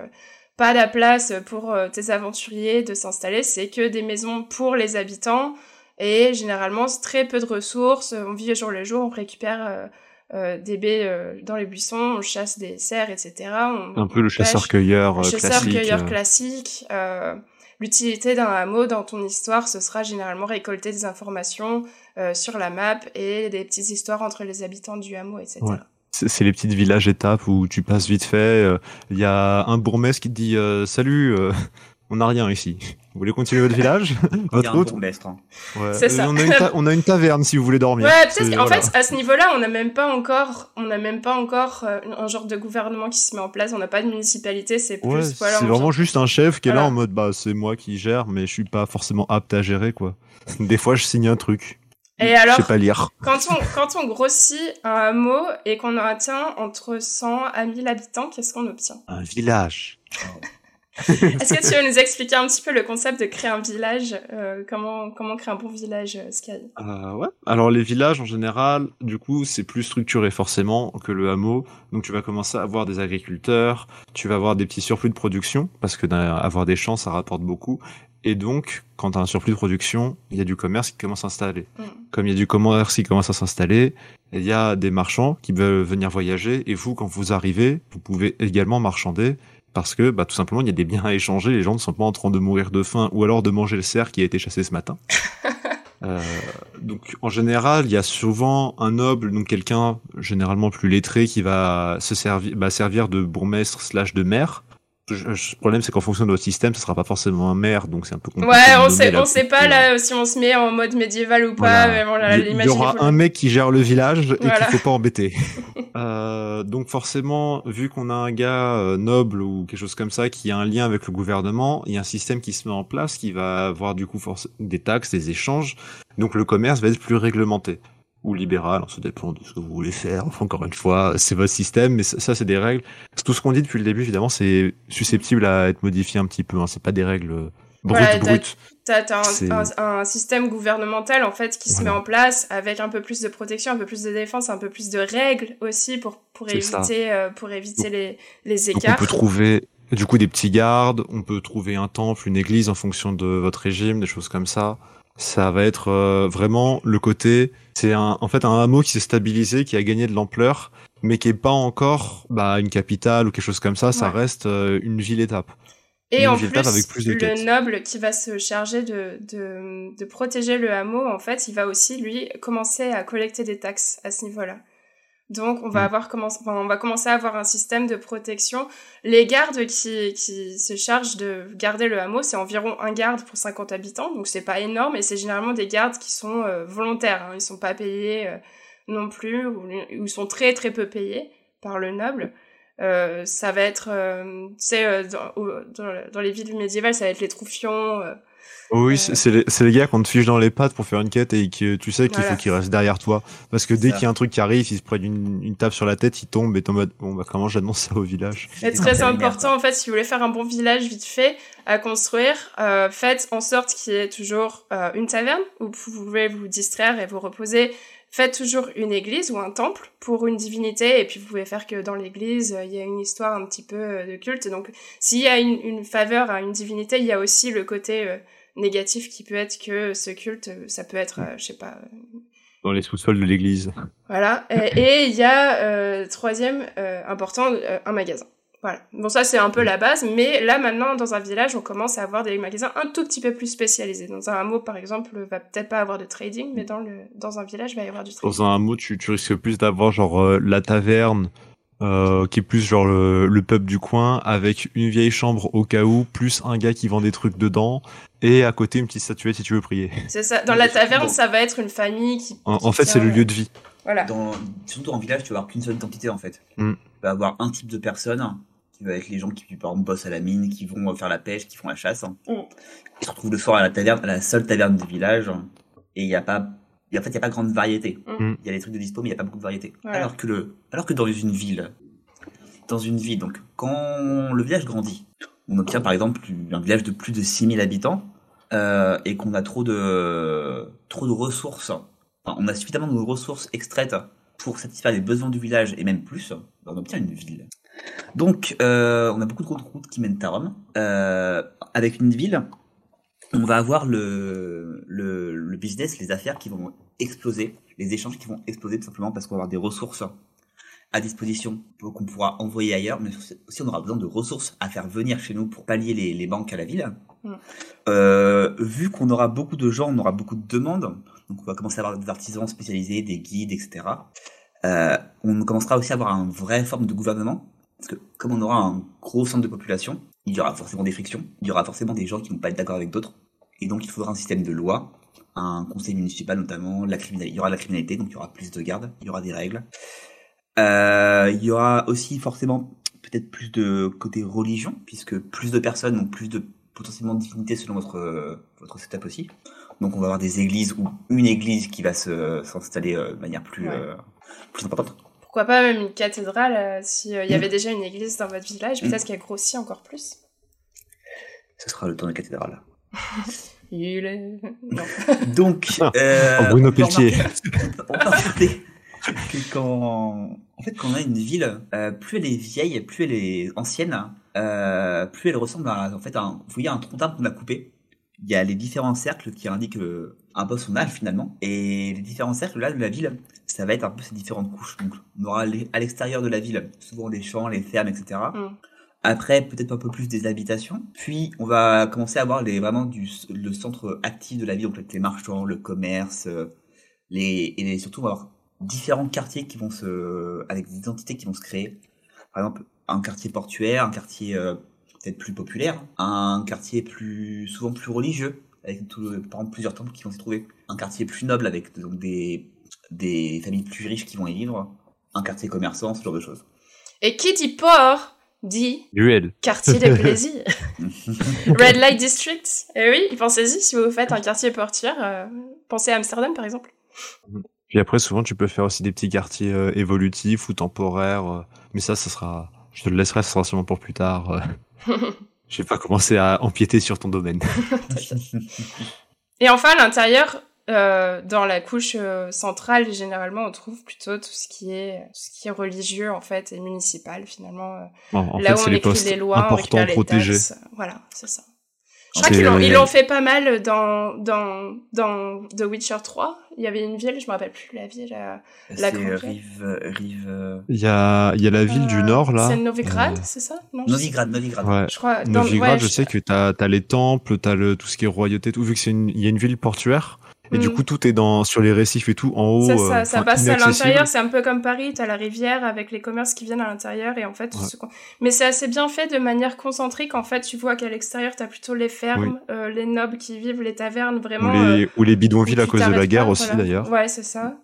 pas la place pour tes aventuriers de s'installer, c'est que des maisons pour les habitants et généralement c'est très peu de ressources. On vit jour le jour, on récupère des baies dans les buissons, on chasse des cerfs, etc. un peu le chasseur-cueilleur classique. Chasseur-cueilleur classique. L'utilité d'un hameau dans ton histoire, ce sera généralement récolter des informations euh, sur la map et des petites histoires entre les habitants du hameau, etc. C'est les petites villages étapes où tu passes vite fait. euh, Il y a un bourgmestre qui te dit euh, Salut, on n'a rien ici. Vous voulez continuer votre village Votre route bourgmestre. hein. Ouais. C'est ça. On a, une ta- on a une taverne si vous voulez dormir. Ouais, peut-être C'est- qu'en voilà. fait, à ce niveau-là, on n'a même pas encore, on n'a même pas encore euh, un genre de gouvernement qui se met en place. On n'a pas de municipalité, c'est plus, Ouais, voilà. c'est vraiment juste un chef qui est là en mode bah c'est moi qui gère mais je suis pas forcément apte à gérer quoi. Des fois je signe un truc. Et Je alors, sais pas lire. quand on, quand on grossit un hameau et qu'on atteint entre 100 à 1000 habitants, qu'est-ce qu'on obtient? Un village. Est-ce que tu veux nous expliquer un petit peu le concept de créer un village euh, Comment comment créer un bon village, euh, Sky? Euh, ouais. Alors les villages en général, du coup, c'est plus structuré forcément que le hameau. Donc tu vas commencer à avoir des agriculteurs, tu vas avoir des petits surplus de production parce que avoir des champs ça rapporte beaucoup. Et donc, quand tu as un surplus de production, il y a du commerce qui commence à s'installer. Mm. Comme il y a du commerce qui commence à s'installer, il y a des marchands qui veulent venir voyager. Et vous, quand vous arrivez, vous pouvez également marchander parce que bah, tout simplement, il y a des biens à échanger. Les gens ne sont pas en train de mourir de faim ou alors de manger le cerf qui a été chassé ce matin. Euh, donc en général, il y a souvent un noble, donc quelqu'un généralement plus lettré, qui va se servir, bah, servir de bourgmestre slash de maire. Le problème, c'est qu'en fonction de votre système, ce sera pas forcément un maire, donc c'est un peu compliqué. Ouais, on sait, on sait pas là si on se met en mode médiéval ou pas. Voilà. Mais bon, là, Il y- il y imaginez-vous aura un mec qui gère le village et qu'il faut pas embêter. Euh, donc forcément, vu qu'on a un gars euh, noble ou quelque chose comme ça qui a un lien avec le gouvernement, il y a un système qui se met en place qui va avoir du coup des taxes, des échanges. Donc le commerce va être plus réglementé ou libéral, ça dépend de ce que vous voulez faire. Enfin, encore une fois, c'est votre système, mais ça, ça, c'est des règles. Tout ce qu'on dit depuis le début, évidemment, c'est susceptible à être modifié un petit peu. Hein. C'est pas des règles euh, brutes, Voilà, t'as- brutes. Un, un, un système gouvernemental en fait qui se met en place avec un peu plus de protection, un peu plus de défense, un peu plus de règles aussi pour pour éviter euh, pour éviter Donc- les les Donc on écarts. peut trouver du coup des petits gardes, on peut trouver un temple, une église en fonction de votre régime, des choses comme ça. Ça va être euh, vraiment le côté, c'est en fait un hameau qui s'est stabilisé, qui a gagné de l'ampleur, mais qui est pas encore bah, une capitale ou quelque chose comme ça. Ça reste euh, une ville étape. Et une en ville plus, tape avec plus de le quêtes. noble qui va se charger de, de, de protéger le hameau, en fait, il va aussi, lui, commencer à collecter des taxes à ce niveau-là. Donc, on va, Mm. avoir enfin, on va commencer à avoir un système de protection. Les gardes qui, qui se chargent de garder le hameau, c'est environ un garde pour 50 habitants, donc c'est pas énorme, et c'est généralement des gardes qui sont euh, volontaires, hein, ils sont pas payés euh, non plus, ou, ou ils sont très très peu payés par le noble. Euh, ça va être, tu sais, dans, dans les villes médiévales, ça va être les troufions. Euh, Oui, Euh, c'est- les, gars qu'on te fiche dans les pattes pour faire une quête et que tu sais qu'il Voilà. faut qu'ils restent derrière toi. Parce que dès qu'il y a un truc qui arrive, ils se prennent une, une tape sur la tête, ils tombent et t'es en mode, bon bah comment j'annonce ça au village C'est très important en fait si vous voulez faire un bon village vite fait à construire, euh, faites en sorte qu'il y ait toujours euh, une taverne où vous pouvez vous distraire et vous reposer. Faites toujours une église ou un temple pour une divinité et puis vous pouvez faire que dans l'église euh, il y a une histoire un petit peu euh, de culte. Donc s'il y a une, une faveur à une divinité, il y a aussi le côté euh, négatif qui peut être que ce culte, ça peut être, euh, je sais pas, Dans les sous-sols de l'église. voilà. Et il y a, troisième important, un magasin. Voilà. Bon, ça, c'est un peu la base, mais là, maintenant, dans un village, on commence à avoir des magasins un tout petit peu plus spécialisés. Dans un hameau, par exemple, va peut-être pas avoir de trading, mais dans, le, dans un village, il va y avoir du trading. Dans un hameau, tu, tu risques plus d'avoir genre euh, la taverne, euh, qui est plus genre le, le pub du coin, avec une vieille chambre au cas où, plus un gars qui vend des trucs dedans, et à côté une petite statuette si tu veux prier. C'est ça. Dans la taverne, Bon. ça va être une famille qui. En, qui en fait, c'est le lieu de vie. Voilà. Dans, surtout en village, tu vas avoir qu'une seule identité en fait. Mm. Tu vas avoir un type de personne être les gens qui par exemple bossent à la mine, qui vont faire la pêche, qui font la chasse. Mm. Ils se retrouvent le soir à la taverne, à la seule taverne du village, et il n'y a pas, et en fait, il y a pas grande variété. Mm. Il y a des trucs de dispo, mais il n'y a pas beaucoup de variété. Alors que le, alors que dans une ville, dans une ville, donc quand le village grandit, on obtient par exemple un village de plus de 6000 habitants euh, et qu'on a trop de trop de ressources, enfin, on a suffisamment de ressources extraites pour satisfaire les besoins du village et même plus, on obtient une ville. Donc euh, on a beaucoup de routes qui mènent à Rome. Euh, avec une ville, on va avoir le, le, le business, les affaires qui vont exploser, les échanges qui vont exploser tout simplement parce qu'on va avoir des ressources à disposition qu'on pourra envoyer ailleurs, mais aussi on aura besoin de ressources à faire venir chez nous pour pallier les, les banques à la ville. Mm. Euh, vu qu'on aura beaucoup de gens, on aura beaucoup de demandes, donc on va commencer à avoir des artisans spécialisés, des guides, etc. On commencera aussi à avoir une vraie forme de gouvernement, parce que comme on aura un gros centre de population, il y aura forcément des frictions, il y aura forcément des gens qui ne vont pas être d'accord avec d'autres, et donc il faudra un système de loi, un conseil municipal notamment, la il y aura la criminalité, donc il y aura plus de gardes, il y aura des règles. Euh, il y aura aussi forcément peut-être plus de côté religion, puisque plus de personnes ont plus de potentiellement de divinités selon votre, votre setup aussi. Donc on va avoir des églises ou une église qui va s'installer euh, de manière plus, Ouais. euh, plus importante. Pourquoi pas même une cathédrale euh, si il y Mm. avait déjà une église dans votre village, Mm. peut-être qu'elle grossit encore plus. Ce sera le temps de la cathédrale. Il est... Donc, euh, Oh, Bruno on peut Pelletier. quand, en fait, quand on a une ville, euh, plus elle est vieille, plus elle est ancienne, euh, plus elle ressemble à, en fait, à un, vous voyez un tronc d'arbre qu'on a coupé. Il y a les différents cercles qui indiquent euh, un peu son âge finalement, et les différents cercles là de la ville, ça va être un peu ces différentes couches. Donc, on aura à l'extérieur de la ville, souvent les champs, les fermes, etc. Mm. Après, peut-être un peu plus des habitations. Puis, on va commencer à voir les, vraiment du, le centre actif de la ville, donc les marchands, le commerce, euh, les, et surtout, on va avoir différents quartiers qui vont se, avec des identités qui vont se créer. Par exemple, un quartier portuaire, un quartier euh, peut-être plus populaire, un quartier plus, souvent plus religieux, avec tout, par exemple plusieurs temples qui vont s'y trouver, un quartier plus noble avec donc des, des familles plus riches qui vont y vivre, un quartier commerçant, ce genre de choses. Et qui dit port dit Duel. quartier de plaisir. Red Light District. Et oui, pensez-y si vous faites un quartier portuaire. euh, pensez à Amsterdam par exemple. Puis après, souvent, tu peux faire aussi des petits quartiers euh, évolutifs ou temporaires. euh, mais ça, ça sera. Je te le laisserai, ça sera sûrement pour plus tard. euh. Je vais pas commencer à empiéter sur ton domaine. Et enfin, à l'intérieur, euh, dans la couche euh, centrale, généralement, on trouve plutôt tout ce qui est, tout ce qui est religieux, en fait, et municipal, finalement. euh, En, en là fait, où on les écrit les lois, on récupère les taxes. Voilà, c'est ça. Je crois qu'ils l'ont, ils l'ont fait pas mal dans, dans, dans The Witcher 3. Il y avait une ville, je me rappelle plus la ville. euh, La C'est conquête. Rive, Rive, euh, Il y a, il y a la ville du euh, Nord, là. C'est Novigrad, Euh, c'est ça? Non, je Novigrad, Novigrad. Ouais. Je crois. dans- Novigrad, ouais, je sais que t'as as les temples, t'as le tout ce qui est royauté, tout vu que c'est une, il y a une ville portuaire. Et du Mm. coup, tout est dans sur les récifs et tout en haut. Euh, ça, ça passe à l'intérieur, c'est un peu comme Paris, t'as la rivière avec les commerces qui viennent à l'intérieur et en fait, tout Ouais. ce mais c'est assez bien fait de manière concentrique. En fait, tu vois qu'à l'extérieur, t'as plutôt les fermes, euh, les nobles qui vivent, les tavernes, Ou vraiment. euh, les, ou les bidonvilles à cause de la guerre pas, aussi voilà. d'ailleurs. Ouais, c'est ça.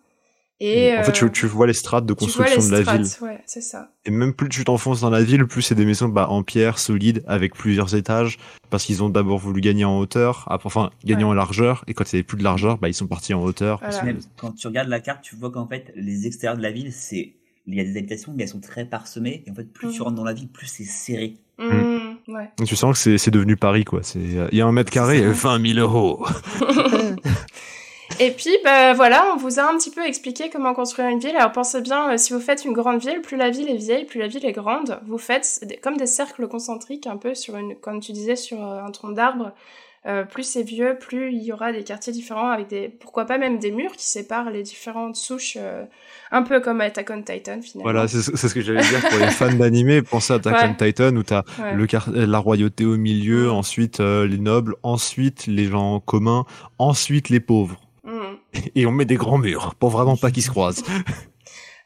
Et en fait, euh, tu, tu vois les strates de tu vois construction les de la ville. strates, ouais, c'est ça. Et même plus tu t'enfonces dans la ville, plus c'est des maisons bah, en pierre, solides, avec plusieurs étages, parce qu'ils ont d'abord voulu gagner en hauteur, après- enfin gagner Ouais. en largeur, et quand il n'y avait plus de largeur, bah, ils sont partis en hauteur. Voilà. Même quand tu regardes la carte, tu vois qu'en fait, les extérieurs de la ville, c'est, il y a des habitations, mais elles sont très parsemées. Et en fait, plus tu rentres dans la ville, plus c'est serré. Mmh, ouais. Tu sens que c'est devenu Paris, quoi. Il y a un mètre carré, C'est ça. 20 000 euros. Et puis, bah, voilà, on vous a un petit peu expliqué comment construire une ville. Alors pensez bien, euh, si vous faites une grande ville, plus la ville est vieille, plus la ville est grande. Vous faites comme des cercles concentriques, un peu sur une, comme tu disais, sur euh, un tronc d'arbre. Euh, plus c'est vieux, plus il y aura des quartiers différents avec des, pourquoi pas même des murs qui séparent les différentes souches, euh, un peu comme Attack on Titan finalement. Voilà, c'est ce que j'allais dire pour les fans d'animé. Pensez à Attack Ouais. on Titan où t'as Ouais. le la royauté au milieu, Mm. ensuite euh, les nobles, ensuite les gens communs, ensuite les pauvres. Mhm. Et on met des grands murs pour vraiment pas qu'ils se croisent.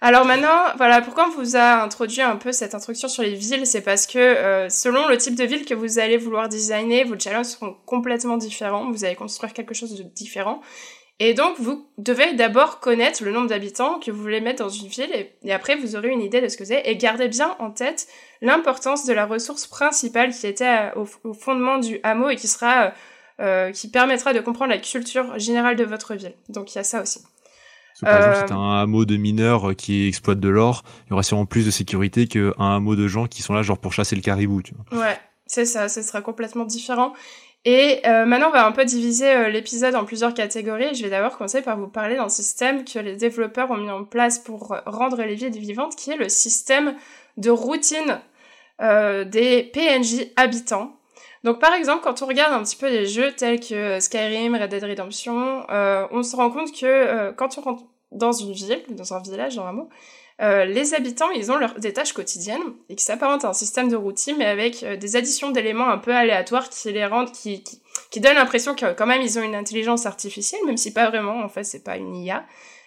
Alors maintenant, voilà, pourquoi on vous a introduit un peu cette introduction sur les villes, c'est parce que euh, selon le type de ville que vous allez vouloir designer, vos challenges seront complètement différents, vous allez construire quelque chose de différent. Et donc, vous devez d'abord connaître le nombre d'habitants que vous voulez mettre dans une ville, et, et après, vous aurez une idée de ce que c'est, et gardez bien en tête l'importance de la ressource principale qui était euh, au, au fondement du hameau et qui sera, euh, euh, qui permettra de comprendre la culture générale de votre ville. Donc, il y a ça aussi. Que, par exemple, Euh, si t'as un hameau de mineurs euh, qui exploite de l'or, il y aura sûrement plus de sécurité qu'un hameau de gens qui sont là genre pour chasser le caribou. Tu vois. Ouais, c'est ça, ce sera complètement différent. Et euh, maintenant, on va un peu diviser euh, l'épisode en plusieurs catégories. Je vais d'abord commencer par vous parler d'un système que les développeurs ont mis en place pour euh, rendre les villes vivantes, qui est le système de routine euh, des PNJ habitants. Donc par exemple, quand on regarde un petit peu les jeux tels que Skyrim, Red Dead Redemption, euh, on se rend compte que euh, quand on rentre dans une ville, dans un village, euh, les habitants, ils ont des tâches quotidiennes et qui s'apparentent à un système de routine, mais avec euh, des additions d'éléments un peu aléatoires qui les rendent, qui, donnent l'impression que quand même ils ont une intelligence artificielle, même si pas vraiment, en fait, c'est pas une IA,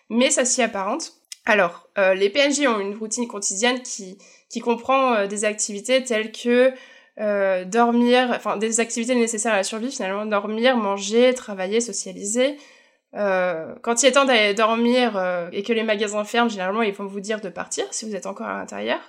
mais ça s'y apparente. Alors, euh, les PNJ ont une routine quotidienne qui, comprend euh, des activités telles que euh, dormir, enfin des activités nécessaires à la survie finalement, dormir, manger, travailler, socialiser, euh, quand il est temps d'aller dormir euh, et que les magasins ferment, généralement ils vont vous dire de partir si vous êtes encore à l'intérieur.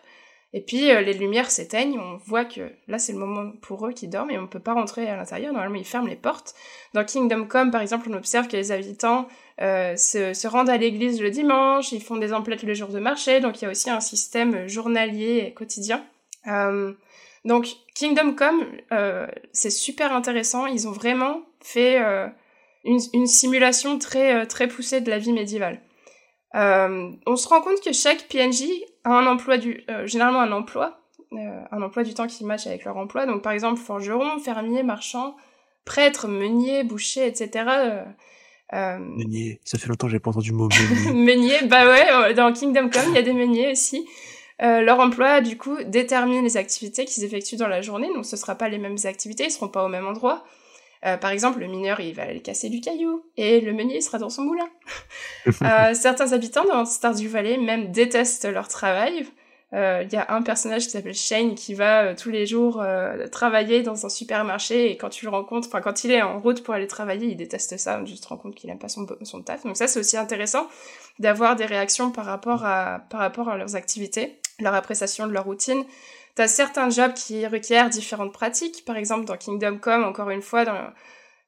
Et puis euh, les lumières s'éteignent, on voit que là c'est le moment pour eux qui dorment et on ne peut pas rentrer à l'intérieur. Normalement ils ferment les portes. Dans Kingdom Come par exemple, on observe que les habitants euh, se, se, rendent à l'église le dimanche, ils font des emplettes le jour de marché, donc il y a aussi un système journalier et quotidien. donc Kingdom Come, c'est super intéressant. Ils ont vraiment fait une, une simulation très, euh, très poussée de la vie médiévale. Euh, on se rend compte que chaque PNJ a un emploi du, euh, généralement un emploi, euh, un emploi du temps qui match avec leur emploi. Donc par exemple forgeron, fermier, marchand, prêtre, meunier, boucher, etc. Euh, meunier, ça fait longtemps que j'ai pas entendu le mot meunier. meunier, bah ouais, dans Kingdom Come, il y a des meuniers aussi. Euh, leur emploi, du coup, détermine les activités qu'ils effectuent dans la journée, donc ce sera pas les mêmes activités, ils seront pas au même endroit. Euh, par exemple, le mineur, il va aller casser du caillou, et le meunier sera dans son moulin. euh, certains habitants dans Stardew Valley même détestent leur travail. Il euh, y a un personnage qui s'appelle Shane qui va euh, tous les jours travailler dans un supermarché et quand tu le rencontres, enfin quand il est en route pour aller travailler, il déteste ça, tu te rends compte qu'il aime pas son, son taf. Donc ça c'est aussi intéressant d'avoir des réactions par rapport à par rapport à leurs activités, leur appréciation de leur routine. T'as certains jobs qui requièrent différentes pratiques. Par exemple, dans Kingdom Come, encore une fois,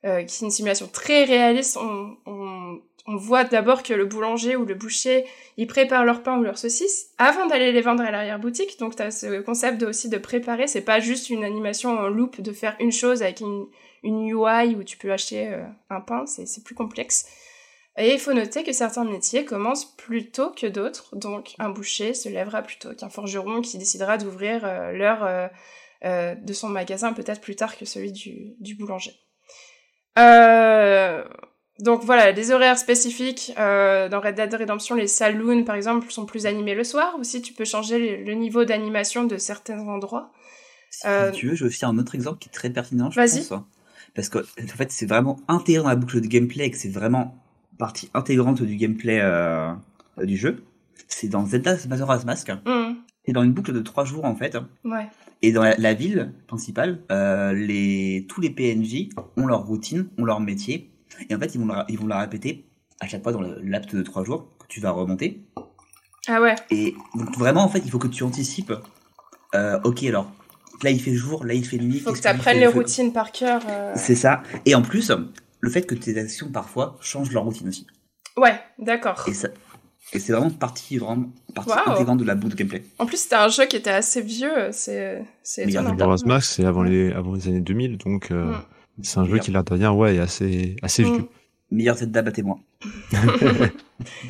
euh, qui est une simulation très réaliste, on, voit d'abord que le boulanger ou le boucher, ils préparent leur pain ou leur saucisse avant d'aller les vendre à l'arrière-boutique. Donc, t'as ce concept aussi de préparer. C'est pas juste une animation en loop de faire une chose avec une, une UI où tu peux acheter euh, un pain. C'est plus complexe. Et il faut noter que certains métiers commencent plus tôt que d'autres, donc un boucher se lèvera plus tôt qu'un forgeron qui décidera d'ouvrir euh, l'heure euh, euh, de son magasin peut-être plus tard que celui du, du boulanger. Euh, donc voilà, des horaires spécifiques. Euh, dans Red Dead Redemption, les saloons, par exemple, sont plus animés le soir. Aussi, tu peux changer le, le niveau d'animation de certains endroits. Si tu veux, je vais faire un autre exemple qui est très pertinent, je pense. Hein. Parce que, en fait, c'est vraiment intégré dans la boucle de gameplay et que c'est vraiment partie intégrante du gameplay euh, du jeu. C'est dans Zelda Majora's Mask. Mm. C'est dans une boucle de trois jours en fait. Ouais. Et dans la, la ville principale, euh, les, tous les PNJ ont leur routine, ont leur métier. Et en fait, ils vont la, ils vont la répéter à chaque fois dans laps de trois jours que tu vas remonter. Ah ouais. Et donc vraiment, en fait, il faut que tu anticipes. Euh, ok, alors là il fait jour, là il fait nuit. Il faut que tu apprennes les routines par cœur. Euh... C'est ça. Et en plus, le fait que tes actions parfois changent leur routine aussi. Ouais, d'accord. Et c'est vraiment partie, vraiment partie wow. intégrante de la bout de gameplay. En plus, c'était un jeu qui était assez vieux, c'est, c'est Mask, c'est avant les, avant les années 2000, donc, euh, mm. c'est un jeu qui, l'air de rien, ouais, est assez, assez mm. vieux. Meilleur Zelda, battez-moi.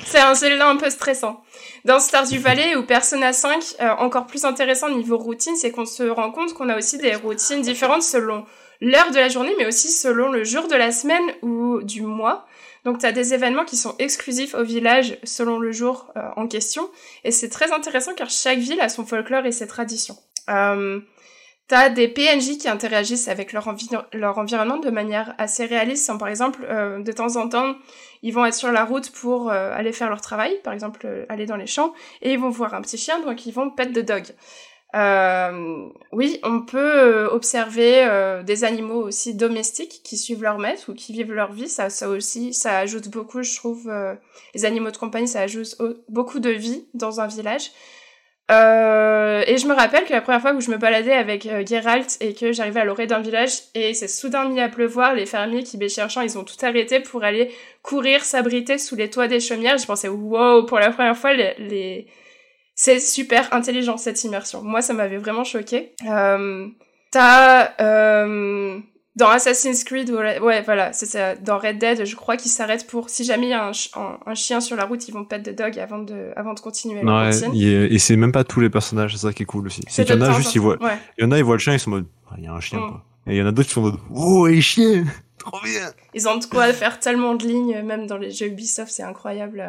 c'est un Zelda un peu stressant. Dans Stardew Valley ou Persona 5, euh, encore plus intéressant niveau routine, c'est qu'on se rend compte qu'on a aussi des routines différentes selon l'heure de la journée, mais aussi selon le jour de la semaine ou du mois. Donc tu as des événements qui sont exclusifs au village selon le jour euh, en question. Et c'est très intéressant car chaque ville a son folklore et ses traditions. Euh, T'as des PNJ qui interagissent avec leur, envi leur environnement de manière assez réaliste. Par exemple, euh, de temps en temps, ils vont être sur la route pour euh, aller faire leur travail, par exemple aller dans les champs, et ils vont voir un petit chien, donc ils vont pet de dog. Euh, oui, on peut observer euh, des animaux aussi domestiques qui suivent leur maître ou qui vivent leur vie. Ça, ça aussi, ça ajoute beaucoup, je trouve. Euh, les animaux de compagnie, ça ajoute beaucoup de vie dans un village. Euh, et je me rappelle que la première fois où je me baladais avec Geralt et que j'arrivais à l'orée d'un village et c'est soudain mis à pleuvoir, les fermiers qui bêchaient champ, ils ont tout arrêté pour aller courir, s'abriter sous les toits des chaumières. Je pensais, wow, pour la première fois, les, les c'est super intelligent cette immersion. Moi, ça m'avait vraiment choqué. Euh, T'as euh, dans Assassin's Creed, ouais, voilà, c'est ça. Dans Red Dead, je crois qu'ils s'arrêtent pour si jamais il y a un, un, un, chien sur la route, ils vont pet de dog avant de avant de continuer la routine. et c'est même pas tous les personnages, c'est ça qui est cool aussi. C'est qu'il y en a juste, ils voient, ouais. il y en a, ils voient le chien, ils sont en mode, ah, il y a un chien, mm. quoi. Et il y en a d'autres qui sont en mode, oh, et chien, trop bien. Ils ont de quoi faire tellement de lignes, même dans les jeux Ubisoft, c'est incroyable.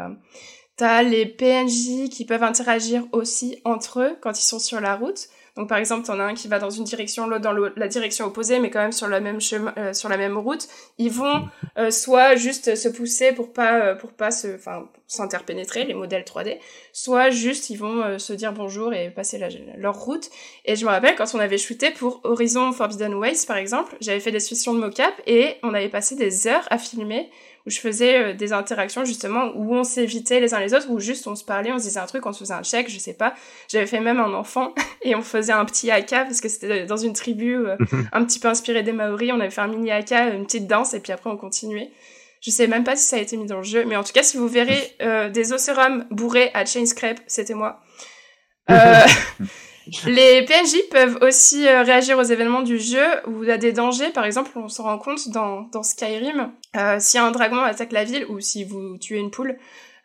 T'as les PNJ qui peuvent interagir aussi entre eux quand ils sont sur la route. Donc par exemple, t'en as un qui va dans une direction, l'autre dans la direction opposée, mais quand même sur la même euh, sur la même route. Ils vont euh, soit juste se pousser pour pas, euh, pour pas se, enfin, s'interpénétrer, les modèles 3D, soit juste ils vont se dire bonjour et passer leur route. Et je me rappelle quand on avait shooté pour Horizon Forbidden Ways par exemple, j'avais fait des sessions de mocap et on avait passé des heures à filmer où je faisais euh, des interactions justement où on s'évitait les uns les autres, où juste on se parlait, on se disait un truc, on se faisait un check, je sais pas. J'avais fait même un enfant et on faisait un petit haka parce que c'était dans une tribu euh, un petit peu inspirée des Maoris. On avait fait un mini haka, une petite danse et puis après on continuait. Je sais même pas si ça a été mis dans le jeu, mais en tout cas, si vous verrez euh, des osserums bourrés à Chain Scrape, c'était moi. Euh, Les PNJ peuvent aussi euh, réagir aux événements du jeu ou à des dangers. Par exemple, on se rend compte dans, dans Skyrim, euh, si un dragon attaque la ville ou si vous tuez une poule,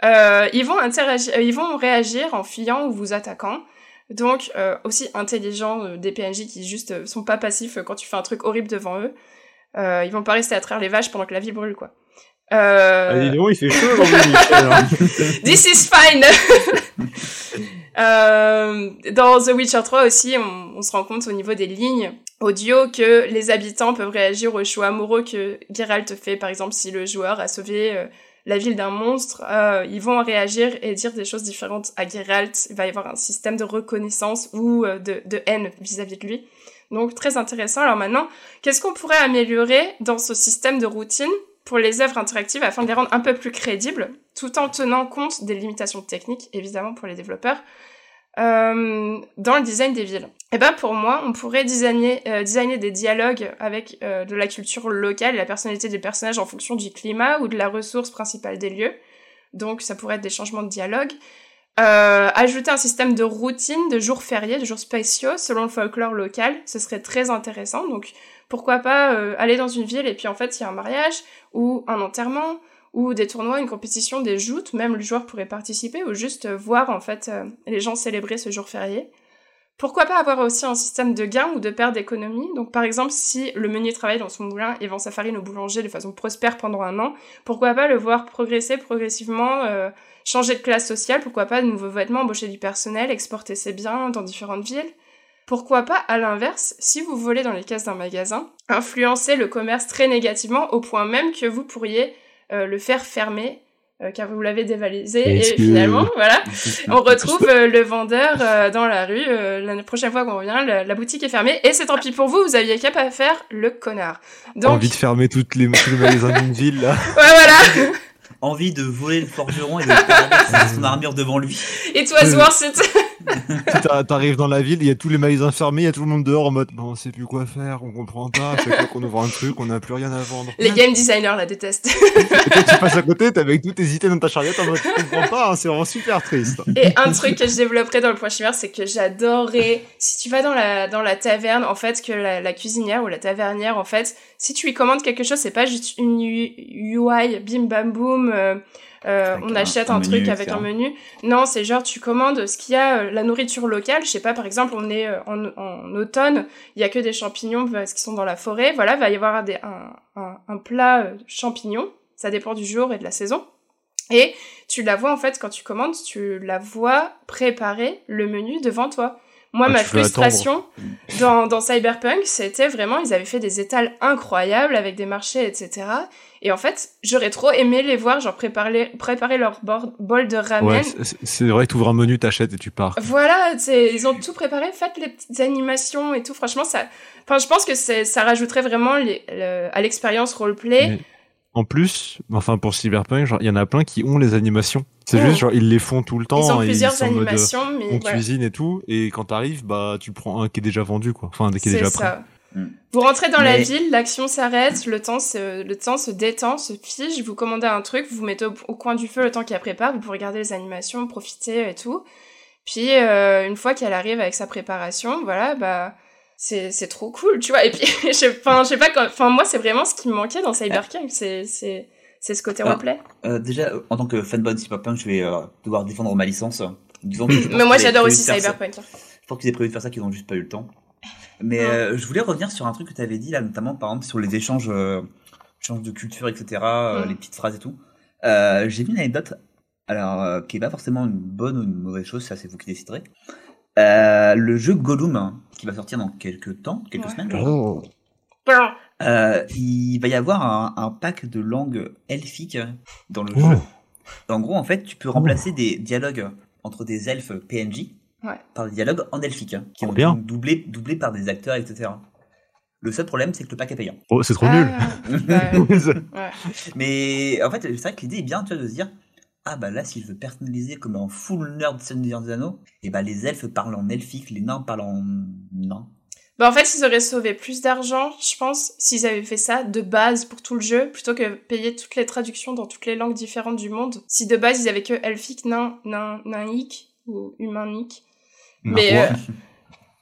euh, ils vont interagir, ils vont réagir en fuyant ou vous attaquant. Donc euh, aussi intelligents des PNJ qui juste sont pas passifs quand tu fais un truc horrible devant eux. ils vont pas rester à traire les vaches pendant que la ville brûle quoi. Euh... Ah, il fait chaud hein. This is fine. Euh, dans The Witcher 3 aussi, on, se rend compte au niveau des lignes audio que les habitants peuvent réagir aux choix amoureux que Geralt fait. Par exemple, si le joueur a sauvé euh, la ville d'un monstre, euh, ils vont réagir et dire des choses différentes à Geralt. Il va y avoir un système de reconnaissance ou de, de, haine vis-à-vis de lui. Donc très intéressant. Alors maintenant, qu'est-ce qu'on pourrait améliorer dans ce système de routine? Pour les œuvres interactives afin de les rendre un peu plus crédibles, tout en tenant compte des limitations techniques, évidemment, pour les développeurs, euh, dans le design des villes. Et eh ben pour moi, on pourrait designer, euh, designer des dialogues avec euh, de la culture locale la personnalité des personnages en fonction du climat ou de la ressource principale des lieux. Donc ça pourrait être des changements de dialogue. Ajouter un système de routine, de jours fériés, de jours spéciaux selon le folklore local, ce serait très intéressant. Donc pourquoi pas euh, aller dans une ville et puis en fait il y a un mariage ou un enterrement ou des tournois, une compétition, des joutes, même le joueur pourrait participer ou juste voir en fait euh, les gens célébrer ce jour férié. Pourquoi pas avoir aussi un système de gain ou de perte d'économie Donc par exemple, si le meunier travaille dans son moulin et vend sa farine au boulanger de façon prospère pendant un an, pourquoi pas le voir progresser progressivement, euh, changer de classe sociale, pourquoi pas de nouveaux vêtements, embaucher du personnel, exporter ses biens dans différentes villes? Pourquoi pas, à l'inverse, si vous volez dans les caisses d'un magasin, influencer le commerce très négativement au point même que vous pourriez euh, le faire fermer euh, car vous l'avez dévalisé et finalement voilà on retrouve euh, le vendeur dans la rue la prochaine fois qu'on revient la, boutique est fermée et c'est tant pis pour vous vous aviez qu'à pas faire le connard. Donc envie de fermer toutes les, tous les magasins d'une ville là. Ouais voilà. Envie de voler le forgeron et de faire son armure devant lui. Et toi Zwar c'est T'arrives dans la ville, il y a tous les magasins fermés, il y a tout le monde dehors en mode bon, on sait plus quoi faire, on comprend pas. À chaque fois qu'on ouvre un truc, on n'a plus rien à vendre. Les game designers la détestent. Et toi, tu passes à côté, t'as avec tout hésité dans ta charrette en mode je comprends pas, hein, c'est vraiment super triste. Et un truc que je développerai dans le point chimère, c'est que j'adorerais, si tu vas dans la, dans la taverne, en fait, que la, la cuisinière ou la tavernière, en fait, si tu lui commandes quelque chose, c'est pas juste une UI bim bam boum. Euh, euh, on achète un, truc avec un menu. Non, c'est genre tu commandes ce qu'il y a, euh, la nourriture locale. Je sais pas, par exemple, on est euh, en, automne, il y a que des champignons parce qu'ils sont dans la forêt. Voilà, va y avoir des, un, un, plat champignons. Ça dépend du jour et de la saison. Et tu la vois en fait quand tu commandes, tu la vois préparer le menu devant toi. Moi, ah, ma frustration dans, dans Cyberpunk, c'était vraiment, ils avaient fait des étals incroyables avec des marchés, etc. Et en fait, j'aurais trop aimé les voir, genre préparer, préparer leur bol de ramen. Ouais, c'est vrai que tu ouvres un menu, t'achètes et tu pars. Voilà, ils ont tout préparé, faites les petites animations et tout. Franchement, ça, enfin, je pense que ça rajouterait vraiment les, à l'expérience roleplay. En plus, enfin pour Cyberpunk, il y en a plein qui ont les animations. C'est juste genre ils les font tout le temps. Ils ont plusieurs animations, mais on cuisine et tout. Et quand t'arrives, bah tu prends un qui est déjà vendu quoi. Enfin qui est déjà prêt. Mm. Vous rentrez dans la ville, l'action s'arrête, le temps se, le temps se détend, se fige. Vous commandez un truc, vous vous mettez au, coin du feu le temps qu'il prépare. Vous pouvez regarder les animations, profiter et tout. Puis euh, une fois qu'elle arrive avec sa préparation, voilà, bah c'est c'est trop cool, tu vois. Et puis je je sais pas enfin moi c'est vraiment ce qui me manquait dans Cyberpunk, c'est c'est c'est ce côté replay. Euh, déjà euh, en tant que fanboy de Cyberpunk, je vais euh, devoir défendre ma licence. Mais moi j'adore aussi Cyberpunk. Je pense qu'ils aient prévu de faire ça, qu'ils n'ont juste pas eu le temps. Mais euh, je voulais revenir sur un truc que tu avais dit là, notamment par exemple sur les échanges, échanges de culture, etc., les petites phrases et tout. J'ai vu une anecdote Alors, euh, qui est pas forcément une bonne ou une mauvaise chose, ça c'est vous qui déciderez. Euh, le jeu Gollum, hein, qui va sortir dans quelques temps, quelques Ouais. semaines, je crois. Bon. Euh, il va y avoir un, un pack de langues elfiques dans le Oh. jeu. En gros, en fait, tu peux remplacer des dialogues entre des elfes PNJ Ouais. par des dialogues en elfique, hein, qui Trop ont bien. été doublés, doublés par des acteurs, etc. Le seul problème, c'est que le pack est payant. Oh, c'est trop Ah, nul. bah, ouais. Mais en fait, c'est vrai que l'idée est bien, tu vois, de se dire, ah bah là, si je veux personnaliser comme un full nerd Seigneur des Anneaux, et bah les elfes parlent en elfique, les nains parlent en nain. Bah en fait, ils auraient sauvé plus d'argent, je pense, s'ils avaient fait ça de base pour tout le jeu, plutôt que payer toutes les traductions dans toutes les langues différentes du monde. Si de base ils avaient que elfique, nain, nain, nainique ou humanique. Mais euh,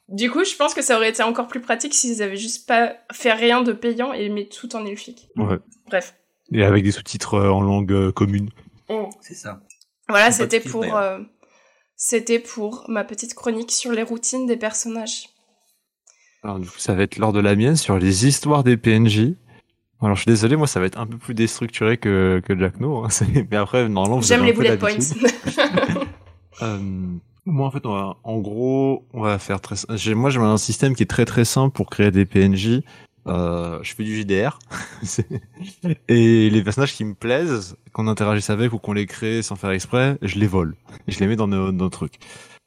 du coup, je pense que ça aurait été encore plus pratique s'ils avaient juste pas fait rien de payant et mis tout en elfique. Ouais. Bref. Et avec des sous-titres euh, en langue euh, commune. C'est ça. Voilà, c'était pour euh, c'était pour ma petite chronique sur les routines des personnages. Alors du coup, ça va être l'heure de la mienne sur les histoires des PNJ. Alors je suis désolé, moi ça va être un peu plus déstructuré que, que Jack No. hein. Mais après, normalement, vous J'aime les bullet points. Euh, moi en fait, on va, en gros, on va faire très. Moi j'ai un système qui est très très simple pour créer des PNJ. Euh, je fais du JDR. Et les personnages qui me plaisent, qu'on interagisse avec ou qu'on les crée sans faire exprès, je les vole. Je les mets dans nos, nos trucs.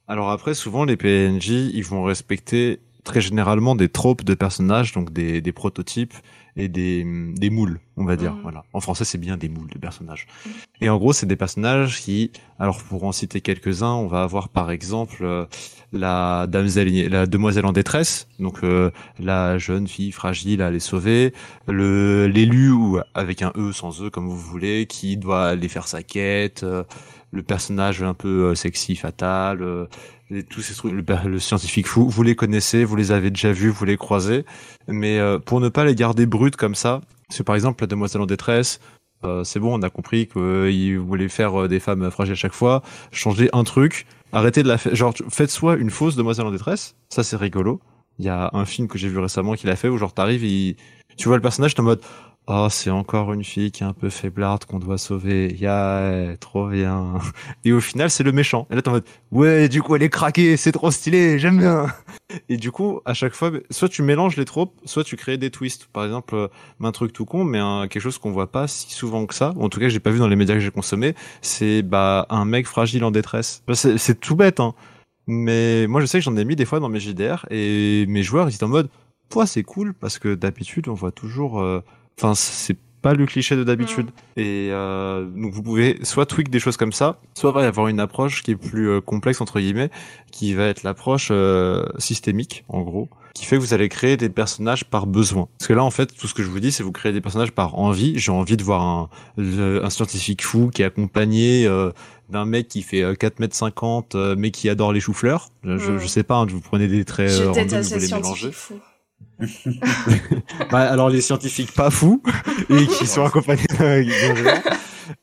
Alors après, souvent les PNJ, ils vont respecter très généralement des tropes de personnages, donc des, des prototypes et des, des moules, on va dire. Mhm. Voilà. En français, c'est bien des moules de personnages. Et en gros, c'est des personnages qui, alors pour en citer quelques-uns, on va avoir par exemple euh, la damsel, la demoiselle en détresse, donc euh, la jeune fille fragile à aller sauver, le l'élu ou avec un e sans e comme vous voulez, qui doit aller faire sa quête, euh, le personnage un peu euh, sexy fatal, euh, et tous ces trucs, le, scientifique fou, vous les connaissez, vous les avez déjà vus, vous les croisez, mais euh, pour ne pas les garder brutes comme ça, c'est par exemple la demoiselle en détresse. euh, c'est bon, on a compris qu'il voulait faire des femmes fragiles à chaque fois. Changer un truc, arrêtez de la faire. Genre, faites soit une fausse demoiselle en détresse, ça c'est rigolo. Il y a un film que j'ai vu récemment qui l'a fait où genre t'arrives et tu vois le personnage, t'es en mode Oh, c'est encore une fille qui est un peu faiblarde qu'on doit sauver. Yeah, trop bien. Et au final, c'est le méchant. Et là, t'es en mode Ouais, du coup, elle est craquée, c'est trop stylé, j'aime bien. Et du coup, à chaque fois, soit tu mélanges les tropes, soit tu crées des twists. Par exemple, euh, un truc tout con, mais un, quelque chose qu'on voit pas si souvent que ça, en tout cas, j'ai pas vu dans les médias que j'ai consommés, c'est bah un mec fragile en détresse. Bah, C'est c'est tout bête, hein. Mais moi, je sais que j'en ai mis des fois dans mes JDR et mes joueurs, ils étaient en mode, toi, c'est cool parce que d'habitude, on voit toujours, euh, enfin, c'est pas le cliché de d'habitude. Et euh, donc, vous pouvez soit tweak des choses comme ça, soit va y avoir une approche qui est plus euh, complexe entre guillemets, qui va être l'approche euh, systémique, en gros, qui fait que vous allez créer des personnages par besoin. Parce que là, en fait, tout ce que je vous dis, c'est vous créez des personnages par envie. J'ai envie de voir un, le- un scientifique fou qui est accompagné euh, d'un mec qui fait euh, 4 mètres 50 euh, mais qui adore les choux-fleurs. Je, je, Mm. je sais pas, hein, vous prenez des traits Je euh, random, vous les mélangez. Bah, alors les scientifiques pas fous et qui sont accompagnés d'un.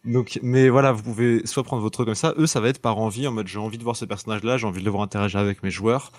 Donc, mais voilà, vous pouvez soit prendre votre truc comme ça. Eux, ça va être par envie, en mode j'ai envie de voir ce personnage-là, j'ai envie de le voir interagir avec mes joueurs,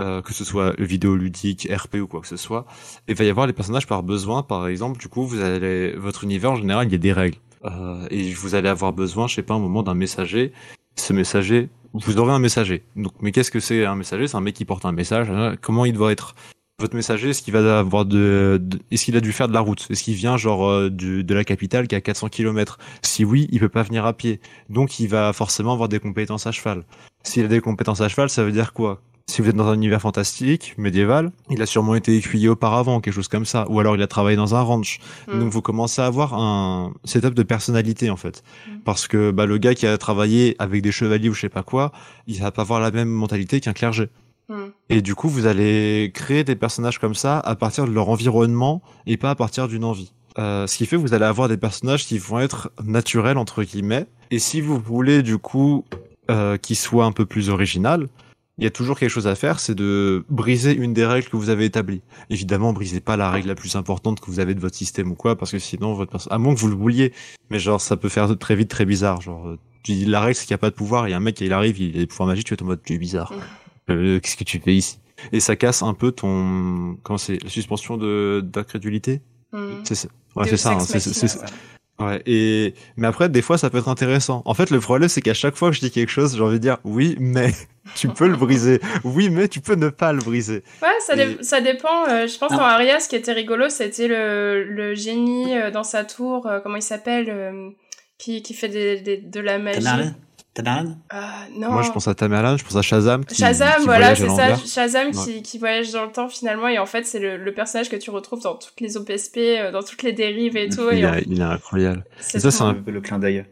euh, que ce soit vidéoludique, RP ou quoi que ce soit. Et il va y avoir les personnages par besoin, par exemple. Du coup, vous allez votre univers en général, il y a des règles euh, et vous allez avoir besoin, je sais pas, un moment d'un messager. Ce messager, vous aurez un messager. Donc, mais qu'est-ce que c'est un messager? C'est un mec qui porte un message. hein. Comment il doit être? Votre messager, est-ce qu'il va avoir de, de- est-ce qu'il a dû faire de la route? Est-ce qu'il vient genre euh, du, de la capitale qui est à 400 km Si oui, il peut pas venir à pied. Donc il va forcément avoir des compétences à cheval. S'il a des compétences à cheval, ça veut dire quoi? Si vous êtes dans un univers fantastique, médiéval, il a sûrement été écuyer auparavant, quelque chose comme ça. Ou alors il a travaillé dans un ranch. Mm. Donc vous commencez à avoir un setup de personnalité en fait. Mm. Parce que bah, le gars qui a travaillé avec des chevaliers ou je sais pas quoi, il va pas avoir la même mentalité qu'un clergé. Mm. Et du coup, vous allez créer des personnages comme ça à partir de leur environnement et pas à partir d'une envie. Euh, ce qui fait que vous allez avoir des personnages qui vont être naturels entre guillemets. Et si vous voulez du coup euh, qu'ils soient un peu plus original, il y a toujours quelque chose à faire, c'est de briser une des règles que vous avez établies. Évidemment, brisez pas la règle la plus importante que vous avez de votre système ou quoi, parce que sinon votre perso- à moins que vous le vouliez, mais genre ça peut faire très vite très bizarre. Genre, euh, tu dis la règle c'est qu'il n'y a pas de pouvoir, et un mec il arrive, il a des pouvoirs magiques, tu es en mode tu es bizarre. Euh, Qu'est-ce que tu fais ici? Et ça casse un peu ton comment c'est la suspension de d'incrédulité? Mm. C'est ça. Ouais, c'est ça. hein, c'est- ouais. Et mais après des fois ça peut être intéressant. En fait, le problème c'est qu'à chaque fois que je dis quelque chose, j'ai envie de dire oui, mais tu peux le briser. Oui, mais tu peux ne pas le briser. Ouais, ça, dé- Et- ça dépend. euh, je pense Ah. dans Aria, ce qui était rigolo, c'était le, le génie euh, dans sa tour, euh, comment il s'appelle, euh, qui, qui fait des, des- de la magie. Tamerlan Ah, non. Moi, je pense à Tamerlan, je pense à Shazam. Qui, Shazam, qui voilà, c'est ça. Shazam Ouais. qui, qui voyage dans le temps finalement, et en fait, c'est le, le personnage que tu retrouves dans toutes les OPSP, euh, dans toutes les dérives et tout. Il et en- est, il est incroyable. c'est ça, c'est un- peu le clin d'œil.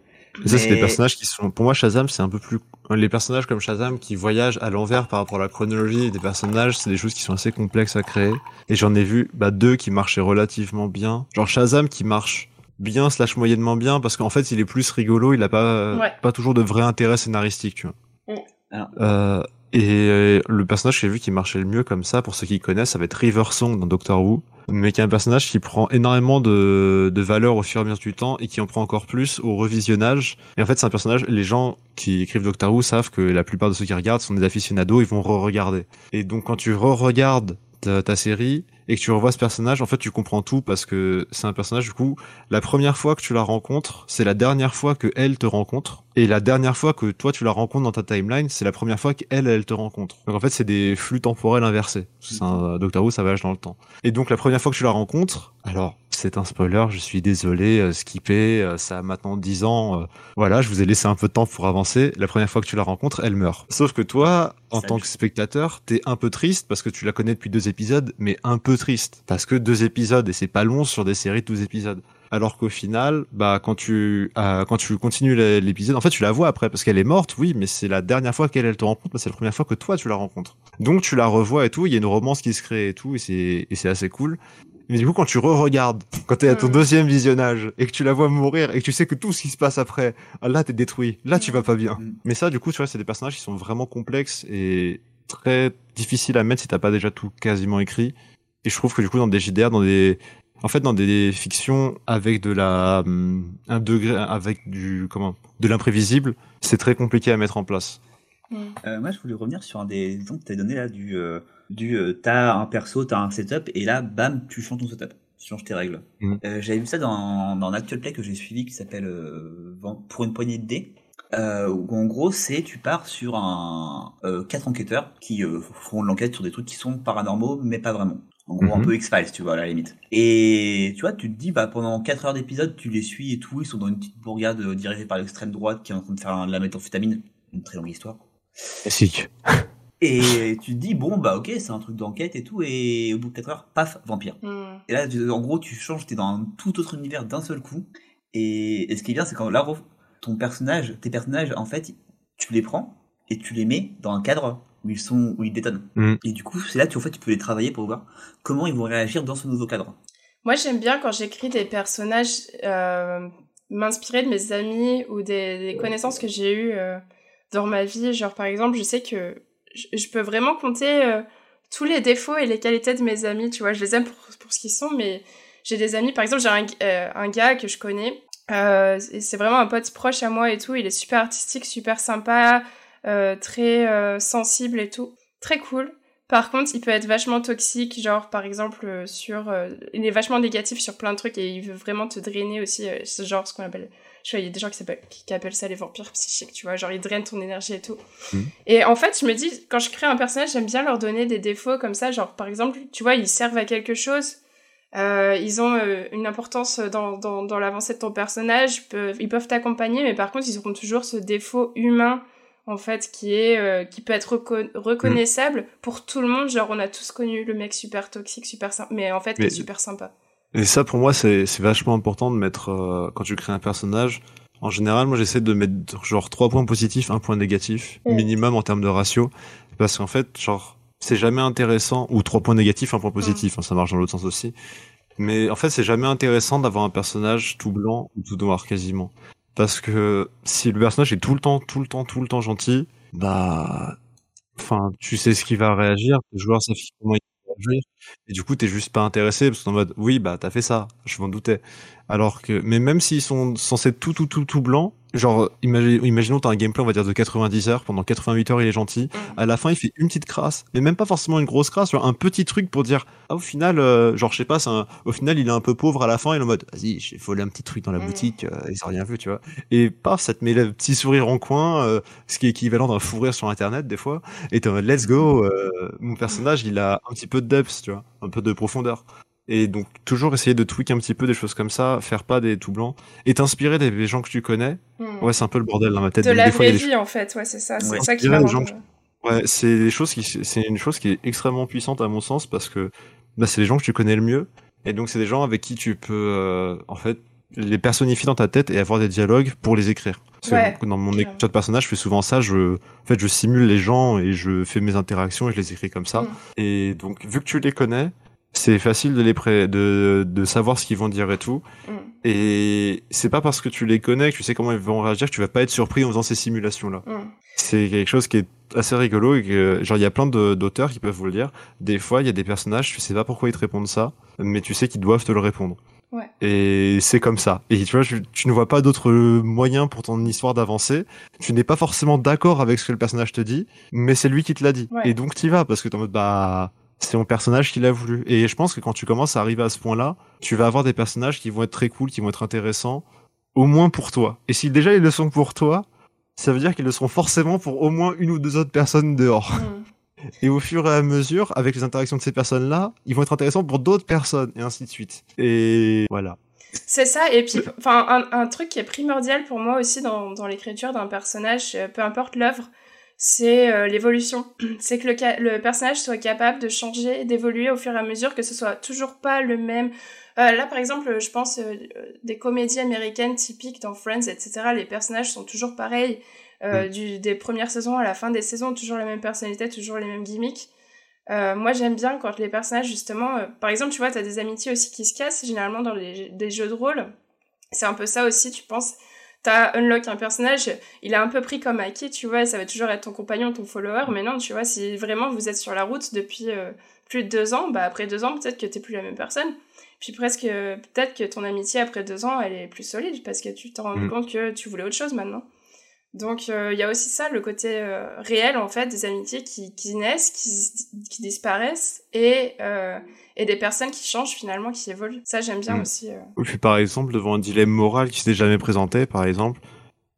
Ça, c'est des personnages qui sont, pour moi, Shazam, c'est un peu plus, les personnages comme Shazam qui voyagent à l'envers par rapport à la chronologie des personnages, c'est des choses qui sont assez complexes à créer. Et j'en ai vu, bah, deux qui marchaient relativement bien. Genre Shazam qui marche bien slash moyennement bien parce qu'en fait, il est plus rigolo, il a pas, Ouais. pas toujours de vrai intérêt scénaristique, tu vois. Mm. Alors. Euh, et euh, le personnage que j'ai vu qui marchait le mieux comme ça, pour ceux qui connaissent, ça va être River Song dans Doctor Who, mais qui est un personnage qui prend énormément de, de valeur au fur et à mesure du temps et qui en prend encore plus au revisionnage. Et en fait, c'est un personnage, les gens qui écrivent Doctor Who savent que la plupart de ceux qui regardent sont des aficionados, ils vont re-regarder. Et donc, quand tu re-regardes ta, ta série et que tu revois ce personnage, en fait, tu comprends tout parce que c'est un personnage, du coup, la première fois que tu la rencontres, c'est la dernière fois que elle te rencontre. Et la dernière fois que toi, tu la rencontres dans ta timeline, c'est la première fois qu'elle, elle te rencontre. Donc, en fait, c'est des flux temporels inversés. C'est un Doctor Who, ça voyage dans le temps. Et donc, la première fois que tu la rencontres, alors, c'est un spoiler, je suis désolé, euh, skipper, euh, ça a maintenant 10 ans, euh, voilà, je vous ai laissé un peu de temps pour avancer. La première fois que tu la rencontres, elle meurt. Sauf que toi, en Salut. tant que spectateur, t'es un peu triste parce que tu la connais depuis deux épisodes, mais un peu triste. Parce que deux épisodes, et c'est pas long sur des séries de 12 épisodes. Alors qu'au final, bah, quand tu, quand tu continues l'é- l'épisode, en fait, tu la vois après, parce qu'elle est morte, oui, mais c'est la dernière fois qu'elle, elle te rencontre, c'est la première fois que toi, tu la rencontres. Donc, tu la revois et tout, il y a une romance qui se crée et tout, et c'est assez cool. Mais du coup, quand tu re-regardes, quand t'es à ton Mm. deuxième visionnage, et que tu la vois mourir, et que tu sais que tout ce qui se passe après, ah, là, t'es détruit. Là, tu vas pas bien. Mm. Mais ça, du coup, tu vois, c'est des personnages qui sont vraiment complexes et très difficiles à mettre si t'as pas déjà tout quasiment écrit. Et je trouve que du coup, dans des JDR, dans des, en fait, dans des fictions avec de la, un degré, avec du, comment, de l'imprévisible, c'est très compliqué à mettre en place. Euh, moi, je voulais revenir sur un des exemples que tu as donné là du, euh, du euh, t'as un perso, t'as un setup, et là, bam, tu changes ton setup. Tu changes tes règles. Mhm. Euh, J'avais vu ça dans, dans un actual play que j'ai suivi qui s'appelle euh, Pour une poignée de dés. Euh, où en gros, c'est tu pars sur un euh, quatre enquêteurs qui euh, font de l'enquête sur des trucs qui sont paranormaux, mais pas vraiment. En gros, un Mhm. peu X-Files, tu vois, à la limite. Et tu vois, tu te dis, bah, pendant 4 heures d'épisode, tu les suis et tout, ils sont dans une petite bourgade dirigée par l'extrême droite qui est en train de faire de la méthamphétamine. Une très longue histoire. Classique. Et tu te dis, bon, bah ok, c'est un truc d'enquête et tout, et au bout de 4 heures, paf, vampire. Hmm. Et là, tu- en gros, tu changes, t'es dans un tout autre univers d'un seul coup. Et, et ce qui est bien, c'est quand là, ton personnage, tes personnages, en fait, tu les prends et tu les mets dans un cadre où ils sont, où ils détonnent. Mm. Et du coup, c'est là que tu, en fait, tu peux les travailler pour voir comment ils vont réagir dans ce nouveau cadre. Moi, j'aime bien quand j'écris des personnages, euh, m'inspirer de mes amis ou des, des connaissances que j'ai eues euh, dans ma vie. Genre, par exemple, je sais que je, peux vraiment compter euh, tous les défauts et les qualités de mes amis. Tu vois, je les aime pour, ce qu'ils sont, mais j'ai des amis, par exemple, j'ai un, euh, gars que je connais. Euh, c'est vraiment un pote proche à moi et tout. Il est super artistique, super sympa, très sensible et tout. Très cool. Par contre, il peut être vachement toxique, genre par exemple sur, il est vachement négatif sur plein de trucs et il veut vraiment te drainer aussi, genre ce qu'on appelle, sais, il y a des gens qui, qui, qui appellent ça les vampires psychiques, tu vois, genre ils drainent ton énergie et tout. Mhm. Et en fait, je me dis, quand je crée un personnage, j'aime bien leur donner des défauts comme ça, genre par exemple, tu vois, ils servent à quelque chose, euh, ils ont euh, une importance dans, dans, dans l'avancée de ton personnage, peuvent, ils peuvent t'accompagner, mais par contre, ils auront toujours ce défaut humain en fait qui est euh, qui peut être reco- reconnaissable pour tout le monde genre on a tous connu le mec super toxique super sympa mais en fait qui Mais- est super sympa Et ça, pour moi, c'est vachement important de mettre, euh, quand tu crées un personnage, en général, moi, j'essaie de mettre genre trois points positifs, un point négatif, Mm. minimum en termes de ratio. Parce qu'en fait, genre, c'est jamais intéressant, ou trois points négatifs, un point positif, hein, ça marche dans l'autre sens aussi. Mais en fait, c'est jamais intéressant d'avoir un personnage tout blanc ou tout noir, quasiment. Parce que si le personnage est tout le temps, tout le temps, tout le temps gentil, bah, enfin, tu sais ce qu'il va réagir, le joueur sait comment il Et du coup, t'es juste pas intéressé parce que en mode, oui, bah, t'as fait ça, je m'en doutais. Alors que, mais même s'ils sont censés être tout, tout, tout, tout blanc, genre, imagine, imaginons t'as un gameplay, on va dire, de 90 heures. Pendant 88 heures, il est gentil. Mm. À la fin, il fait une petite crasse. Mais même pas forcément une grosse crasse, genre un petit truc pour dire, ah, au final, euh, genre, je sais pas, c'est un- au final, il est un peu pauvre à la fin. Il est en mode, vas-y, j'ai volé un petit truc dans la Mm. boutique. euh, ils ont rien vu, tu vois. Et paf, ça te met le petit sourire en coin, euh, ce qui est équivalent d'un fou rire sur Internet, des fois. Et t'es en mode, let's go. euh, mon personnage, il a un petit peu de depth, tu vois. Un peu de profondeur. Et donc, toujours essayer de tweak un petit peu des choses comme ça, faire pas des tout blancs, et t'inspirer des, des gens que tu connais. Hmm. Ouais, c'est un peu le bordel dans ma tête. de la vraie vie, en fait, ouais, c'est ça. C'est Ouais. ça qui rendre- Ouais, c'est des choses qui, c'est une chose qui est extrêmement puissante à mon sens parce que bah, c'est les gens que tu connais le mieux et donc c'est des gens avec qui tu peux euh, en fait les personnifier dans ta tête et avoir des dialogues pour les écrire. Parce que Ouais, dans mon écriture de personnage, je fais souvent ça. Je, en fait, je simule les gens et je fais mes interactions et je les écris comme ça. Mm. Et donc, vu que tu les connais, c'est facile de les pré de, de savoir ce qu'ils vont dire et tout. Mm. Et c'est pas parce que tu les connais, que tu sais comment ils vont réagir, que tu vas pas être surpris en faisant ces simulations-là Hmm. c'est quelque chose qui est assez rigolo et que genre il y a plein de- d'auteurs qui peuvent vous le dire. Des fois, il y a des personnages, tu sais pas pourquoi ils te répondent ça, mais tu sais qu'ils doivent te le répondre. Ouais. Et c'est comme ça. Et tu vois, tu, tu ne vois pas d'autres moyens pour ton histoire d'avancer. Tu n'es pas forcément d'accord avec ce que le personnage te dit, mais c'est lui qui te l'a dit. Ouais. Et donc tu vas parce que t'es en mode bah c'est mon personnage qui l'a voulu. Et je pense que quand tu commences à arriver à ce point-là, tu vas avoir des personnages qui vont être très cool, qui vont être intéressants, au moins pour toi. Et si déjà ils le sont pour toi, ça veut dire qu'ils le seront forcément pour au moins une ou deux autres personnes dehors. Hmm. Et au fur et à mesure, avec les interactions de ces personnes-là, ils vont être intéressants pour d'autres personnes, et ainsi de suite. Et voilà. C'est ça, et puis, enfin, un, un truc qui est primordial pour moi aussi dans, dans l'écriture d'un personnage, euh, peu importe l'œuvre, c'est euh, l'évolution. C'est que le, le personnage soit capable de changer, d'évoluer au fur et à mesure, que ce soit toujours pas le même. Euh, là, par exemple, je pense euh, des comédies américaines typiques dans Friends, etc. Les personnages sont toujours pareils. Du, des premières saisons à la fin des saisons, toujours la même personnalité, toujours les mêmes gimmicks. Moi, j'aime bien quand les personnages, justement, par exemple, tu vois, t'as des amitiés aussi qui se cassent, généralement dans les, des jeux de rôle. C'est un peu ça aussi, tu penses. T'as unlock un personnage, il est un peu pris comme acquis, tu vois, ça va toujours être ton compagnon, ton follower, mais non, tu vois, si vraiment vous êtes sur la route depuis euh, plus de deux ans, bah après deux ans, peut-être que t'es plus la même personne. Puis presque, euh, peut-être que ton amitié après deux ans, elle est plus solide, parce que tu t'en rends Mm. compte que tu voulais autre chose maintenant. Donc il y a aussi ça, le côté euh, réel en fait des amitiés qui, qui naissent, qui, qui disparaissent et, euh, et des personnes qui changent finalement, qui évoluent. Ça j'aime bien Mm. aussi. euh. Ou puis par exemple, devant un dilemme moral qui s'est jamais présenté, par exemple,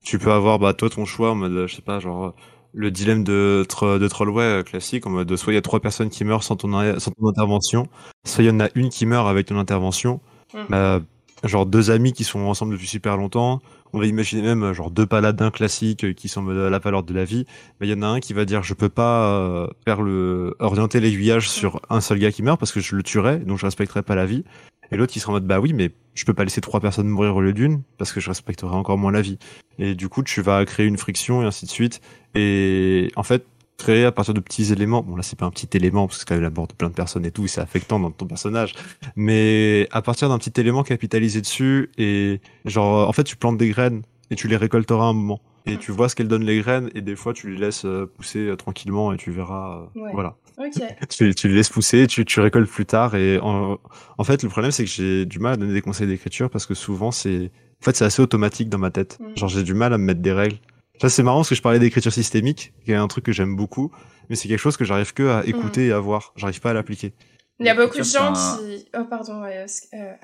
tu peux avoir, bah, toi, ton choix en mode, je sais pas, genre, le dilemme de, tro- de Trollway euh, classique, en mode, soit il y a trois personnes qui meurent sans ton, sans ton intervention, soit il y en a une qui meurt avec ton intervention. Mm. Bah, genre deux amis qui sont ensemble depuis super longtemps. On va imaginer même euh, genre deux paladins classiques euh, qui sont à la valeur de la vie. Mais il y en a un qui va dire je peux pas euh, faire le orienter l'aiguillage sur un seul gars qui meurt parce que je le tuerais donc je respecterais pas la vie. Et l'autre qui sera en mode bah oui mais je peux pas laisser trois personnes mourir au lieu d'une parce que je respecterai encore moins la vie. Et du coup tu vas créer une friction et ainsi de suite. Et en fait créer à partir de petits éléments. Bon là c'est pas un petit élément parce que quand même la mort de plein de personnes et tout c'est affectant dans ton personnage. Mais à partir d'un petit élément capitalisé dessus et genre en fait tu plantes des graines et tu les récolteras un moment. Et tu vois ce qu'elles donnent les graines et des fois tu les laisses euh, pousser euh, tranquillement et tu verras. euh, Ouais. Voilà. Ok. Tu, tu les laisses pousser, tu, tu récoltes plus tard et en, en fait le problème c'est que j'ai du mal à donner des conseils d'écriture parce que souvent c'est en fait c'est assez automatique dans ma tête. Mm. Genre j'ai du mal à me mettre des règles. Ça c'est marrant parce que je parlais d'écriture systémique, qui est un truc que j'aime beaucoup, mais c'est quelque chose que j'arrive que à écouter et à voir. J'arrive pas à l'appliquer. Il y a beaucoup de gens un- qui. Oh pardon, ouais, euh,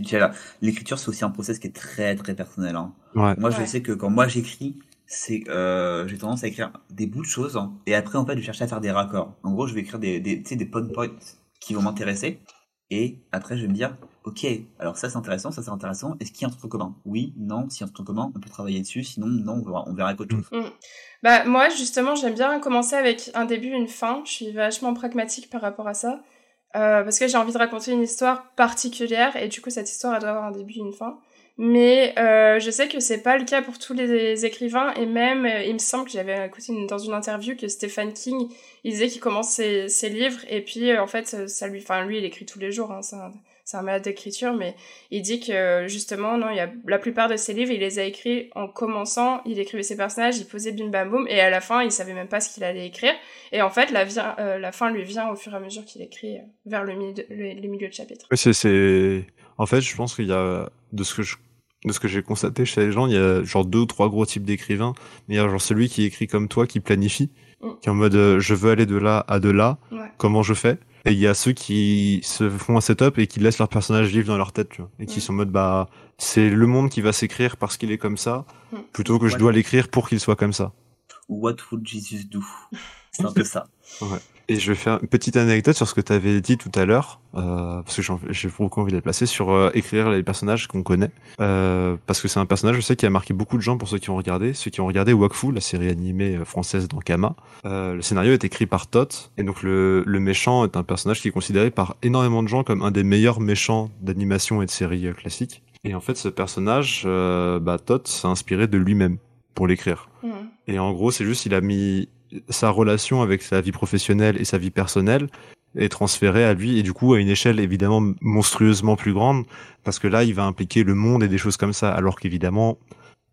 Michel. L'écriture, c'est aussi un process qui est très très personnel. Hein. Ouais. Moi, Ouais. je sais que quand moi j'écris, c'est euh, j'ai tendance à écrire des bouts de choses hein, et après en fait je cherche à faire des raccords. En gros, je vais écrire des des tu sais, des point points qui vont m'intéresser et après je vais me dire ok alors ça c'est intéressant, ça c'est intéressant. Est-ce qu'il y a un truc commun? Oui, non. S'il y a un truc commun, on peut travailler dessus. Sinon, non, on verra, on verra qu'autre chose. Bah moi justement j'aime bien commencer avec un début, une fin. Je suis vachement pragmatique par rapport à ça. Euh, parce que j'ai envie de raconter une histoire particulière et du coup cette histoire elle doit avoir un début, une fin. Mais euh, je sais que c'est pas le cas pour tous les écrivains et même euh, il me semble que j'avais écouté dans une interview que Stephen King il disait qu'il commence ses, livres et puis en fait ça lui, enfin lui il écrit tous les jours, hein, c'est un malade d'écriture, mais il dit que justement non il y a la plupart de ses livres il les a écrits en commençant, il écrivait ses personnages, il posait bim bam boum et à la fin il savait même pas ce qu'il allait écrire et en fait la, euh, la fin lui vient au fur et à mesure qu'il écrit euh, vers le milieu de, le, les milieux de chapitre. C'est, c'est, en fait, je pense qu'il y a, de ce que je, de ce que j'ai constaté chez les gens, il y a genre deux ou trois gros types d'écrivains. Il y a genre celui qui écrit comme toi, qui planifie, Mm. qui est en mode euh, je veux aller de là à de là, Ouais. comment je fais? Et il y a ceux qui se font un setup et qui laissent leur personnage vivre dans leur tête, tu vois, et qui Mm. sont en mode bah c'est le monde qui va s'écrire parce qu'il est comme ça, Mm. plutôt que je dois l'écrire pour qu'il soit comme ça. What would Jesus do? C'est un peu ça. Et je vais faire une petite anecdote sur ce que tu avais dit tout à l'heure, euh, parce que j'ai beaucoup envie de la placer, sur euh, écrire les personnages qu'on connaît. Euh, parce que c'est un personnage, je sais, qui a marqué beaucoup de gens pour ceux qui ont regardé. Ceux qui ont regardé Wakfu, la série animée euh, française d'Ankama. Euh, le scénario est écrit par Tot, et donc le, le méchant est un personnage qui est considéré par énormément de gens comme un des meilleurs méchants d'animation et de séries euh, classiques. Et en fait, ce personnage, euh, bah, Tot s'est inspiré de lui-même pour l'écrire. Mhm. Et en gros, c'est juste, il a mis sa relation avec sa vie professionnelle et sa vie personnelle est transférée à lui et du coup à une échelle évidemment monstrueusement plus grande parce que là il va impliquer le monde et des choses comme ça alors qu'évidemment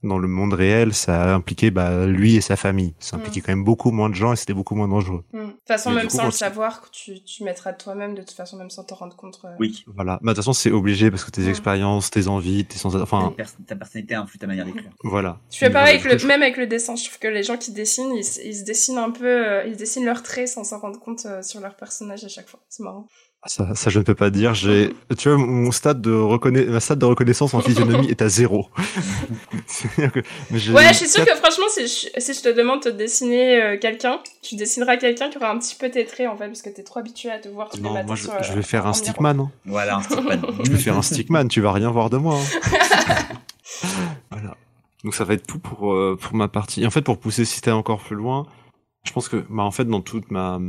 dans le monde réel ça a impliqué bah, lui et sa famille ça impliquait quand même beaucoup moins de gens et c'était beaucoup moins dangereux Mhm. De toute façon, Mais même coup, sans le savoir, tu, tu mettras de toi-même, de toute façon, même sans t'en rendre compte. euh. Oui. voilà mais de toute façon c'est obligé parce que tes Mm. expériences tes envies tes sensations enfin Ta, pers- ta personnalité influe ta manière d'écrire. voilà Tu fais pareil avec Voilà, le, même avec le dessin. Je trouve que les gens qui dessinent, ils, se- ils se dessinent un peu, euh, ils dessinent leurs traits sans s'en rendre compte euh, sur leur personnage à chaque fois. C'est marrant. Ça, ça, je ne peux pas dire. J'ai, tu vois, mon stade de reconna... ma stade de reconnaissance en physionomie est à zéro. Que- mais Ouais, je suis sûre que franchement, si je, si je te demande de dessiner euh, quelqu'un, tu dessineras quelqu'un qui aura un petit peu tes traits en fait, parce que t'es trop habitué à te voir tous les Non, matins moi, je, sur, euh, je vais faire un stickman. hein. Voilà, un stickman. Je vais faire un stickman. Tu vas rien voir de moi. hein. voilà. Donc ça va être tout pour euh, pour ma partie. Et en fait, pour pousser le système encore plus loin, je pense que, bah, en fait, dans toute ma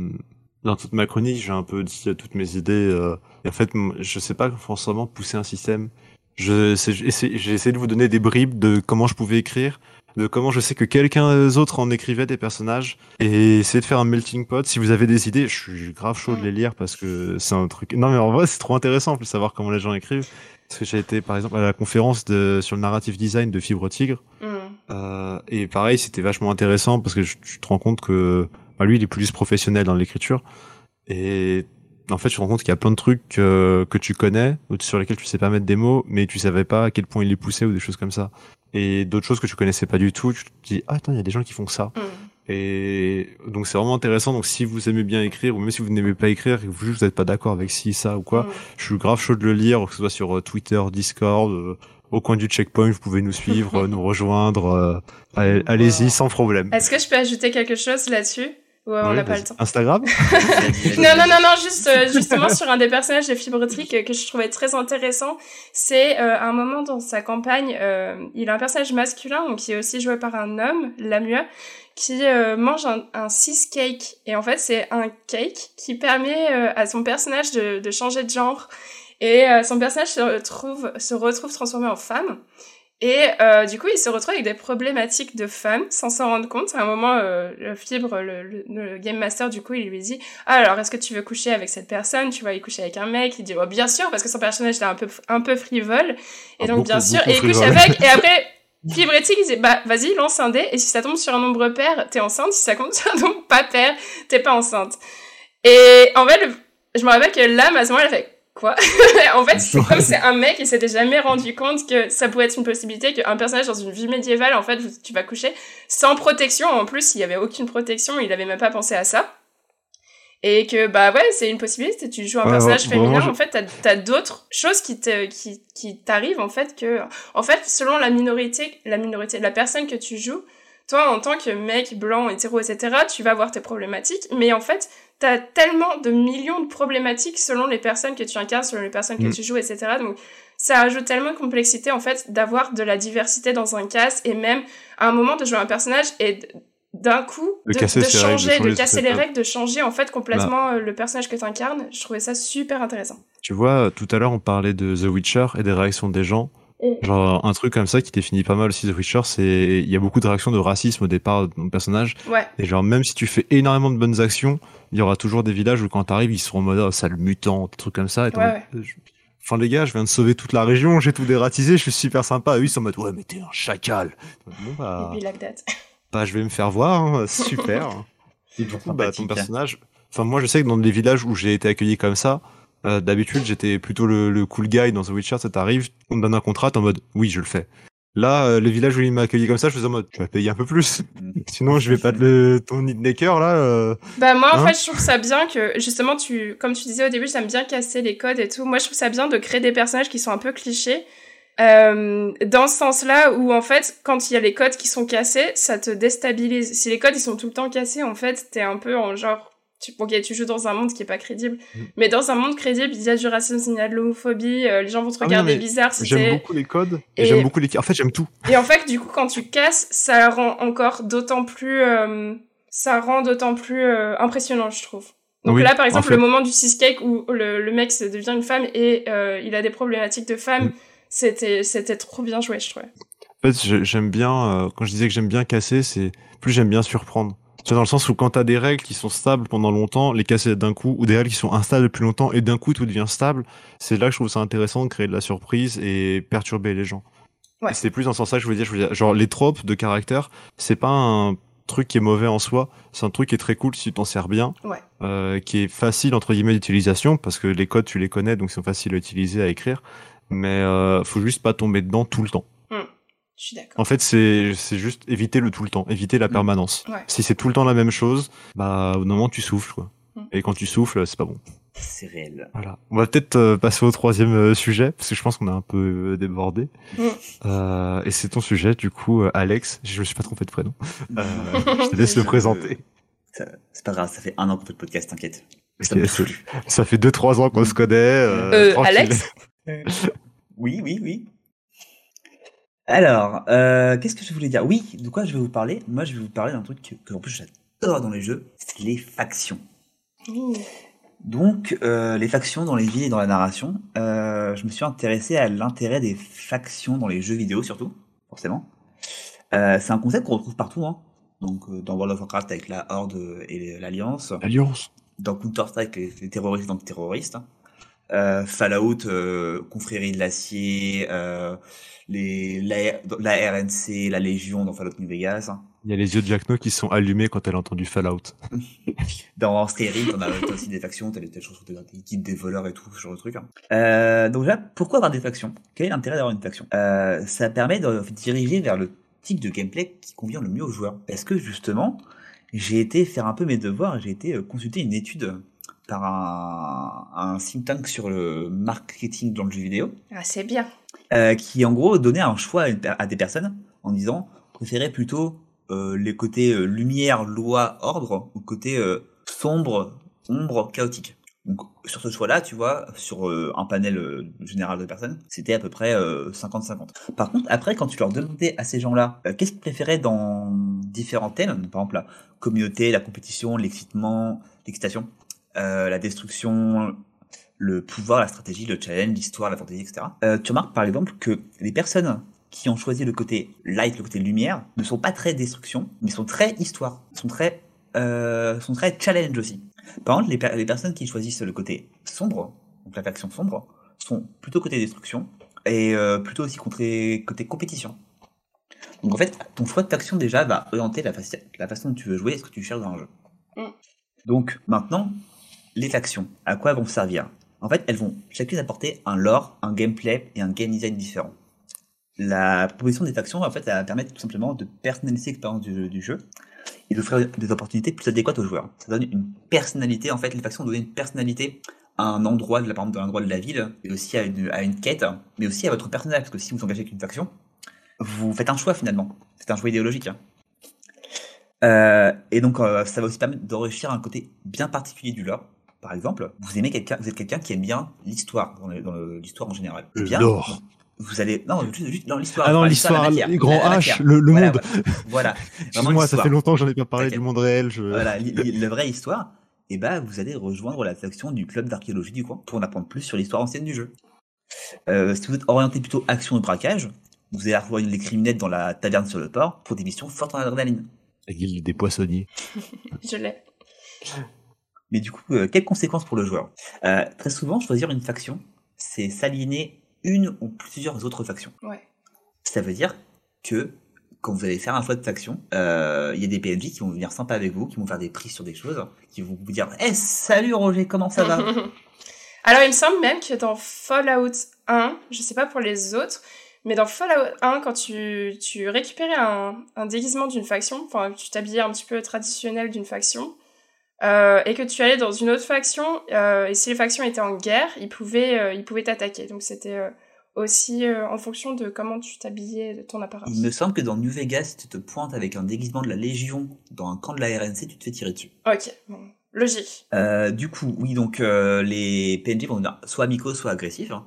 dans toute ma chronique, j'ai un peu dit toutes mes idées. euh, et en fait, je sais pas forcément pousser un système. Je j'ai essayé de vous donner des bribes de comment je pouvais écrire, de comment je sais que quelqu'un d'autre en écrivait des personnages, et essayer de faire un melting pot. Si vous avez des idées, je suis grave chaud de les lire parce que c'est un truc. Non mais en vrai, c'est trop intéressant de savoir comment les gens écrivent. Parce que j'ai été par exemple à la conférence de sur le narrative design de Fibre Tigre. Mhm. Euh, et pareil, c'était vachement intéressant parce que je- tu te rends compte que lui, il est plus professionnel dans l'écriture. Et en fait, tu te rends compte qu'il y a plein de trucs euh, que tu connais, ou sur lesquels tu sais pas mettre des mots, mais tu savais pas à quel point il les poussait ou des choses comme ça. Et d'autres choses que tu connaissais pas du tout, tu te dis, ah, attends, il y a des gens qui font ça. Mhm. Et donc, c'est vraiment intéressant. Donc, si vous aimez bien écrire, ou même si vous n'aimez pas écrire, et que vous juste vous êtes pas d'accord avec ci, ça ou quoi, Mhm. je suis grave chaud de le lire, que ce soit sur euh, Twitter, Discord, euh, au coin du checkpoint, vous pouvez nous suivre, euh, nous rejoindre. euh, allez- Allez-y, sans problème. Est-ce que je peux ajouter quelque chose là-dessus? Ou euh, on n'a pas vas-y. le temps Instagram Non, non, non, non, juste, euh, justement sur un des personnages de Fibrotrick euh, que je trouvais très intéressant, c'est euh, un moment dans sa campagne, euh, il a un personnage masculin, donc qui est aussi joué par un homme, Lamua, qui euh, mange un, un cis cake. Et en fait, c'est un cake qui permet euh, à son personnage de, de changer de genre. Et euh, son personnage se retrouve, se retrouve transformé en femme. Et euh, du coup, il se retrouve avec des problématiques de femme sans s'en rendre compte. À un moment, euh, le Fibre, le, le, le game master, du coup, il lui dit ah, alors, est-ce que tu veux coucher avec cette personne? Tu vas y coucher avec un mec Il dit oh, bien sûr, parce que son personnage est un peu, un peu frivole. Et Ah, donc, beaucoup, bien sûr, et il couche avec. Et après, Fibre éthique, il dit bah vas-y, lance un dé. Et si ça tombe sur un nombre pair, t'es enceinte. Si ça tombe sur un nombre pas pair, t'es pas enceinte. Et en fait, le- je me rappelle que l'âme, à ce moment-là, elle fait quoi? En fait, c'est comme c'est un mec, il s'était jamais rendu compte que ça pouvait être une possibilité qu'un personnage dans une vie médiévale, en fait, tu vas coucher sans protection. En plus, il y avait aucune protection, il avait même pas pensé à ça. Et que, bah ouais, c'est une possibilité. Tu joues un Ouais, personnage ouais, féminin, en fait, t'as, t'as d'autres choses qui te, qui, qui t'arrivent, en fait, que, en fait, selon la minorité, la minorité, la personne que tu joues, toi, en tant que mec blanc, hétéro, etc., tu vas avoir tes problématiques, mais en fait, t'as tellement de millions de problématiques selon les personnes que tu incarnes, selon les personnes que Mm. tu joues, etc. Donc, ça ajoute tellement de complexité, en fait, d'avoir de la diversité dans un cast, et même, à un moment, de jouer un personnage et d'un coup, De de, casser de ses règles, de changer, de, casser les règles, de changer, en fait, complètement euh, le personnage que tu incarnes. Je trouvais ça super intéressant. Tu vois, tout à l'heure, on parlait de The Witcher et des réactions des gens. Mm. Genre, un truc comme ça qui définit pas mal aussi The Witcher, c'est, il y a beaucoup de réactions de racisme au départ de ton personnage. Ouais. Et genre, même si tu fais énormément de bonnes actions, il y aura toujours des villages où quand t'arrives, ils seront en mode, oh, sale mutant, des trucs comme ça. Et Ouais, euh, Enfin, les gars, je viens de sauver toute la région, j'ai tout dératisé, je suis super sympa. Eux, ils sont en mode, ouais, mais t'es un chacal. Bon, bah, Et puis like bah, je vais me faire voir, hein, super. Toujours Du coup, bah, ton sympathique. personnage. Enfin, moi, je sais que dans des villages où j'ai été accueilli comme ça, Euh, D'habitude, j'étais plutôt le, le cool guy dans The Witcher. Ça t'arrive, on me donne un contrat, t'es en mode oui, je le fais. Là, euh, le village où il m'a accueilli comme ça, je faisais en mode tu vas payer un peu plus. Sinon, je vais pas te le ton hitmaker là. euh. Bah moi en Hein fait je trouve ça bien que justement tu comme tu disais au début j'aime bien casser les codes et tout. Moi je trouve ça bien de créer des personnages qui sont un peu clichés. Euh, dans ce sens-là où en fait quand il y a les codes qui sont cassés ça te déstabilise. Si les codes ils sont tout le temps cassés en fait t'es un peu en genre tu, ok, tu joues dans un monde qui est pas crédible, Mm. mais dans un monde crédible, il y a du racisme, il y a de l'homophobie, euh, les gens vont te Ah regarder mais bizarre si J'aime beaucoup les codes et, Et- j'aime beaucoup les. En fait, j'aime tout. Et en fait, du coup, quand tu casses, ça rend encore d'autant plus, euh, ça rend d'autant plus euh, impressionnant, je trouve. Donc Oui, là, par en exemple, fait. le moment du cheesecake où le, le mec devient une femme et il a des problématiques de femme, Mm. c'était c'était trop bien joué, je trouvais. En fait, j'aime bien, quand je disais que j'aime bien casser, c'est plus j'aime bien surprendre. C'est dans le sens où quand t'as des règles qui sont stables pendant longtemps, les casser d'un coup, ou des règles qui sont instables depuis longtemps et d'un coup tout devient stable, c'est là que je trouve ça intéressant de créer de la surprise et perturber les gens. Ouais. C'est plus dans ce sens-là que je veux dire, je veux dire, genre les tropes de caractère, c'est pas un truc qui est mauvais en soi, c'est un truc qui est très cool si tu t'en sers bien, Ouais. euh, qui est facile entre guillemets d'utilisation parce que les codes tu les connais donc ils sont faciles à utiliser à écrire, mais euh, faut juste pas tomber dedans tout le temps. Je suis d'accord. En fait, c'est juste éviter le tout le temps, éviter la Mm. permanence. Ouais. Si c'est tout le temps la même chose, bah au moment tu souffles quoi. Mm. Et quand tu souffles, c'est pas bon. C'est réel. Voilà. On va peut-être euh, passer au troisième euh, sujet parce que je pense qu'on a un peu euh, débordé. Mm. Euh, et c'est ton sujet du coup, euh, Alex. Je me suis pas trompé de prénom. Euh, je te laisse le présenter. Ça- C'est pas grave, ça fait un an qu'on fait le podcast, t'inquiète. Ça. Ça fait deux trois ans qu'on se connaît. Euh, Euh. Alex Oui, oui, oui. Alors, euh, qu'est-ce que je voulais dire? Oui, de quoi je vais vous parler? Moi, je vais vous parler d'un truc que, que, en plus j'adore dans les jeux, c'est les factions. Ouh. Donc, euh, les factions dans les villes et dans la narration, euh, je me suis intéressé à l'intérêt des factions dans les jeux vidéo surtout, forcément. Euh, c'est un concept qu'on retrouve partout, hein. Donc, euh, dans World of Warcraft avec la Horde et l'Alliance, Alliance. dans Counter-Strike, les, les terroristes dans les terroristes. Euh, Fallout, euh, Confrérie de l'Acier, euh, les, la, la RNC, la Légion dans Fallout New Vegas. Il y a les yeux de Jackno qui sont allumés quand elle a entendu Fallout. Dans Skyrim, t'en as t'as aussi des factions, t'as des, choses, des guides des voleurs et tout, ce genre de trucs. hein. Euh, donc là, pourquoi avoir des factions? Quel est l'intérêt d'avoir une faction? Euh, Ça permet de diriger vers le type de gameplay qui convient le mieux aux joueurs. Parce que justement, j'ai été faire un peu mes devoirs, j'ai été euh, consulter une étude par un, un think tank sur le marketing dans le jeu vidéo, Ah, c'est bien. euh, qui en gros donnait un choix à, une per- à des personnes en disant préférez plutôt euh, les côtés euh, lumière, loi, ordre ou côté sombre, ombre, chaotique. Donc sur ce choix-là, tu vois, sur un panel général de personnes, c'était à peu près euh, 50-50. Par contre, après, quand tu leur demandais à ces gens-là qu'est-ce qu'ils préféraient dans différents thèmes, par exemple la communauté, la compétition, l'excitement, l'excitation, euh, la destruction, le pouvoir, la stratégie, le challenge, l'histoire, la fantaisie, etc. Euh, tu remarques par exemple que les personnes qui ont choisi le côté light, le côté lumière, ne sont pas très destruction, mais sont très histoire, sont très, euh, sont très challenge aussi. Par contre, les, per- les personnes qui choisissent le côté sombre, donc la faction sombre, sont plutôt côté destruction et euh, plutôt aussi côté, côté compétition. Donc en fait, ton choix de faction déjà va orienter la, faci- la façon dont tu veux jouer et ce que tu cherches dans un jeu. Mm. Donc maintenant, les factions, à quoi elles vont servir? En fait, elles vont chacune apporter un lore, un gameplay et un game design différent. La proposition des factions, en fait, elle va permettre tout simplement de personnaliser l'expérience du, jeu et d'offrir des opportunités plus adéquates aux joueurs. Ça donne une personnalité, en fait, les factions donnent une personnalité à un endroit, de la, par exemple, à un endroit de la ville, et aussi à une, à une quête, mais aussi à votre personnage, parce que si vous engagez avec une faction, vous faites un choix finalement. C'est un choix idéologique. hein. Euh, et donc, euh, ça va aussi permettre d'enrichir un côté bien particulier du lore. Par exemple, vous aimez quelqu'un, vous êtes quelqu'un qui aime bien l'histoire, dans le- le- l'histoire en général. Eh bien, L'or. Vous allez, non, juste, juste dans l'histoire. Ah non, l'histoire, la- la H, le, le Voilà, monde. Voilà. Excuse-moi, ça fait longtemps que j'en ai pas parlé du monde réel. Je... Voilà, la vraie histoire, et bah vous allez rejoindre la section du club d'archéologie du coin pour en apprendre plus sur l'histoire ancienne du jeu. Euh, si vous êtes orienté plutôt action et braquage, vous allez rejoindre les criminels dans la taverne sur le port pour des missions fortes en adrénaline. La guilde des poissonniers. Je l'ai. Mais du coup, euh, quelles conséquences pour le joueur? Euh, Très souvent, choisir une faction, c'est s'aliéner une ou plusieurs autres factions. Ouais. Ça veut dire que quand vous allez faire un choix de faction, euh, il y a des PNJ qui vont venir sympa avec vous, qui vont faire des prix sur des choses, qui vont vous dire Eh salut Roger, comment ça va? Alors, il me semble même que dans Fallout 1, je sais pas pour les autres, mais dans Fallout 1, quand tu, tu récupérais un, un déguisement d'une faction, enfin, tu t'habillais un petit peu traditionnel d'une faction, euh, et que tu allais dans une autre faction, euh, et si les factions étaient en guerre, ils pouvaient euh, ils pouvaient t'attaquer. Donc c'était aussi en fonction de comment tu t'habillais, de ton apparence. Il me semble que dans New Vegas, tu te pointes avec un déguisement de la Légion dans un camp de la RNC, tu te fais tirer dessus. Ok, bon, logique. Du coup, oui, donc les PNJ vont devenir soit amicaux, soit agressifs, hein,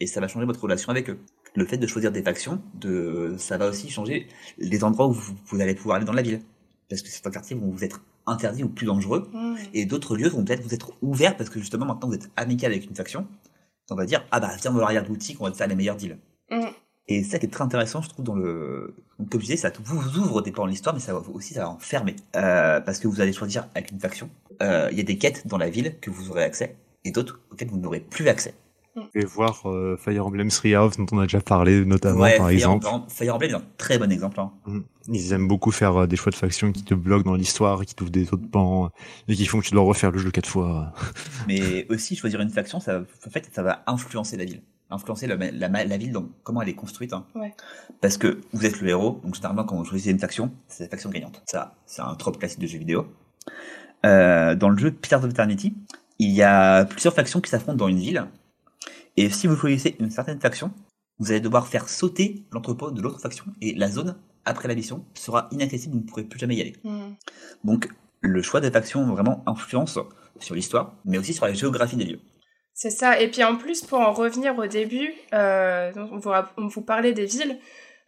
et ça va changer votre relation avec eux. Le fait de choisir des factions, de, ça va aussi changer les endroits où vous, vous allez pouvoir aller dans la ville. Parce que certains quartiers vont vous être interdits ou plus dangereux, Hmm. et d'autres lieux vont peut-être vous être ouverts parce que justement maintenant vous êtes amical avec une faction. On va dire, ah bah viens dans l'arrière-boutique, on va te faire les meilleurs deals. Hmm. Et ça qui est très intéressant, je trouve, dans le... Donc, comme je disais, ça vous ouvre des pans de l'histoire, mais ça va aussi, ça va en fermer. Euh, parce que vous allez choisir avec une faction. Euh, Il y a des quêtes dans la ville que vous aurez accès, et d'autres auxquelles vous n'aurez plus accès. Et voir euh, Fire Emblem Three House dont on a déjà parlé notamment ouais, par Fire, exemple. Emblem- Fire Emblem est un très bon exemple. Hein. Ils aiment beaucoup faire euh, des choix de factions qui te bloquent dans l'histoire, qui t'ouvrent des autres pans et qui font que tu dois refaire le jeu quatre fois. Mais aussi, choisir une faction, ça, en fait, ça va influencer la ville. Influencer la, la, la ville dans comment elle est construite. Hein. Ouais. Parce que vous êtes le héros, donc généralement, quand vous choisissez une faction, c'est la faction gagnante. Ça, c'est un trope classique de jeux vidéo. Euh, dans le jeu Pillars of Eternity, il y a plusieurs factions qui s'affrontent dans une ville. Et si vous choisissez une certaine faction, vous allez devoir faire sauter l'entrepôt de l'autre faction. Et la zone, après la mission, sera inaccessible, vous ne pourrez plus jamais y aller. Hmm. Donc, le choix des factions vraiment influence sur l'histoire, mais aussi sur la géographie des lieux. C'est ça. Et puis en plus, pour en revenir au début, euh, on, vous, rap- on vous parlait des villes.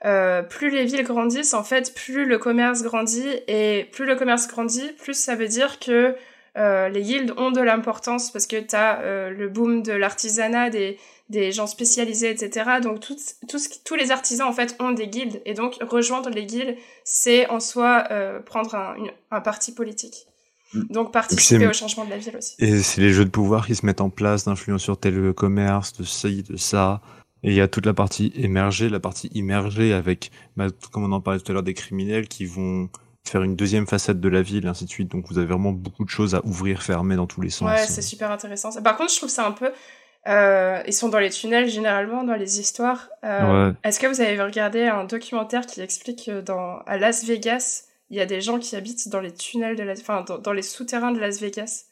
Euh, plus les villes grandissent, en fait, plus le commerce grandit. Et plus le commerce grandit, plus ça veut dire que euh, les guildes ont de l'importance parce que tu as le boom de l'artisanat, des, des gens spécialisés, etc. Donc tout, tout ce qui- tous les artisans, en fait, ont des guildes. Et donc rejoindre les guildes, c'est en soi euh, prendre un, une- un parti politique. Mm. Donc participer au changement de la ville aussi. Et c'est les jeux de pouvoir qui se mettent en place, d'influence sur tel commerce, de ci, de ça. Et il y a toute la partie émergée, la partie immergée avec, bah, comme on en parlait tout à l'heure, des criminels qui vont faire une deuxième facette de la ville, ainsi de suite. Donc vous avez vraiment beaucoup de choses à ouvrir, fermer dans tous les sens. Ouais, c'est super intéressant. Par contre, je trouve ça un peu. euh, ils sont dans les tunnels généralement dans les histoires. Euh, Ouais. Est-ce que vous avez regardé un documentaire qui explique que dans à Las Vegas, il y a des gens qui habitent dans les tunnels de Las, enfin dans, dans les souterrains de Las Vegas?